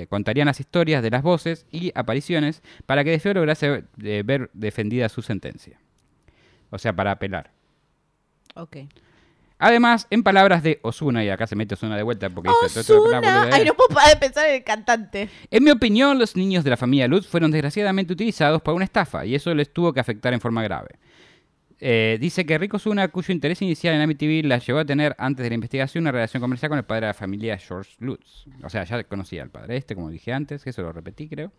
contarían las historias de las voces y apariciones para que DeFeo lograse eh, ver defendida su sentencia. O sea, para apelar. Ok. Además, en palabras de Osuna, y acá se mete Osuna de vuelta porque dice, "Esto es una ¡Osuna! boludez". Ay, no puedo parar de pensar en el cantante. En mi opinión, los niños de la familia Lutz fueron desgraciadamente utilizados para una estafa y eso les tuvo que afectar en forma grave. Eh, dice que Rico Osuna, cuyo interés inicial en Amityville la llevó a tener antes de la investigación una relación comercial con el padre de la familia George Lutz. O sea, ya conocía al padre este, como dije antes, que eso lo repetí, creo.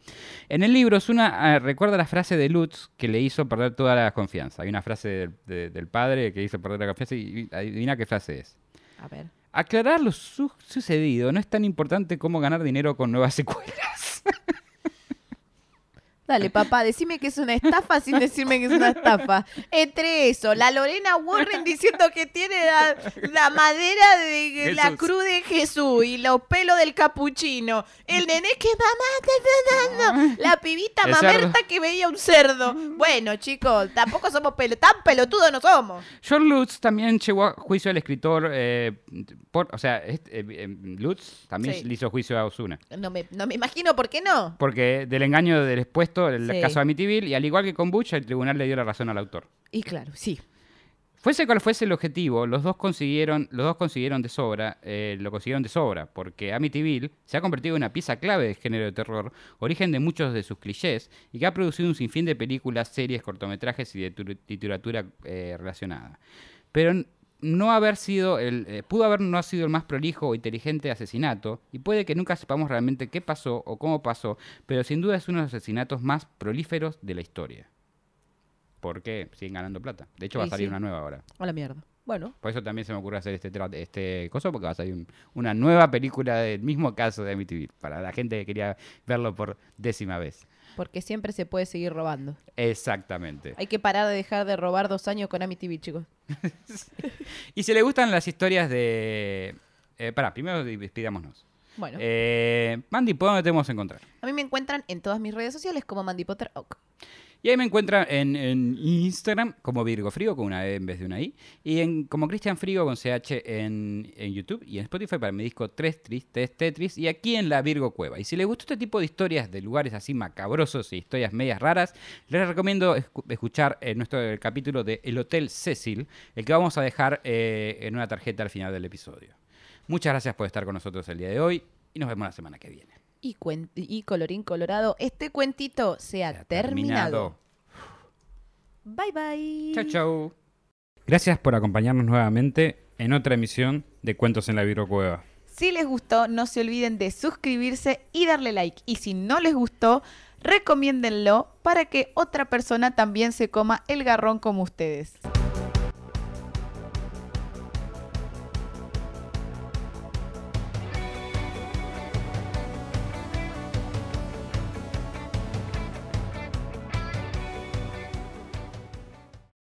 En el libro, Osuna eh, recuerda la frase de Lutz que le hizo perder toda la confianza. Hay una frase del, de- del padre que hizo perder la confianza y y adivina qué frase es. A ver. Aclarar lo su- sucedido no es tan importante como ganar dinero con nuevas secuelas. Dale, papá, decime que es una estafa sin decirme que es una estafa. Entre eso, la Lorena Warren diciendo que tiene la, la madera de la cruz de Jesús y los pelos del capuchino. El nené que mamá está dando. La pibita El mamerta cerdo. que veía un cerdo. Bueno, chicos, tampoco somos pelo, tan pelotudos no somos. George Lutz también llevó a juicio al escritor, eh, por, o sea, este, eh, Lutz también Sí. le hizo juicio a Osuna. No me, no me imagino por qué no. Porque del engaño del expuesto, el Sí. caso de Amityville, y al igual que con Butch, el tribunal le dio la razón al autor. Y claro, sí. Fuese cual fuese el objetivo, los dos consiguieron, los dos consiguieron de sobra, eh, lo consiguieron de sobra, porque Amityville se ha convertido en una pieza clave del género de terror, origen de muchos de sus clichés, y que ha producido un sinfín de películas, series, cortometrajes y de tu- literatura eh, relacionada. Pero no haber sido el, eh, pudo haber no sido el más prolijo o inteligente asesinato, y puede que nunca sepamos realmente qué pasó o cómo pasó, pero sin duda es uno de los asesinatos más prolíferos de la historia. Porque siguen ganando plata. De hecho, va a salir sí. una nueva ahora. A la mierda. Bueno, Por eso también se me ocurre hacer este, este coso, porque va a salir un- una nueva película del mismo caso de Amityville, para la gente que quería verlo por décima vez. Porque siempre se puede seguir robando. Exactamente. Hay que parar de dejar de robar dos años con Amityville, chicos. Y si le gustan las historias de... Eh, pará, primero despidámonos. Bueno, Eh, Mandy, ¿por dónde te podemos encontrar? a mí me encuentran en todas mis redes sociales como Mandy Potter Oak. Y ahí me encuentran en, en Instagram como Virgo Frigo con una E en vez de una I. Y en, como Cristian Frigo con CH en, en YouTube y en Spotify para mi disco 3 Tristes Tetris. Y aquí en la Virgo Cueva. Y si les gustó este tipo de historias de lugares así macabrosos y historias medias raras, les recomiendo escu- escuchar eh, nuestro capítulo de El Hotel Cecil, el que vamos a dejar eh, en una tarjeta al final del episodio. Muchas gracias por estar con nosotros el día de hoy y nos vemos la semana que viene. Y, colorín colorado, este cuentito se ha Ya terminado. Bye bye. Chau, chau. Gracias por acompañarnos nuevamente en otra emisión de Cuentos en la Virocueva. Si les gustó, no se olviden de suscribirse y darle like. Y si no les gustó, recomiéndenlo para que otra persona también se coma el garrón como ustedes.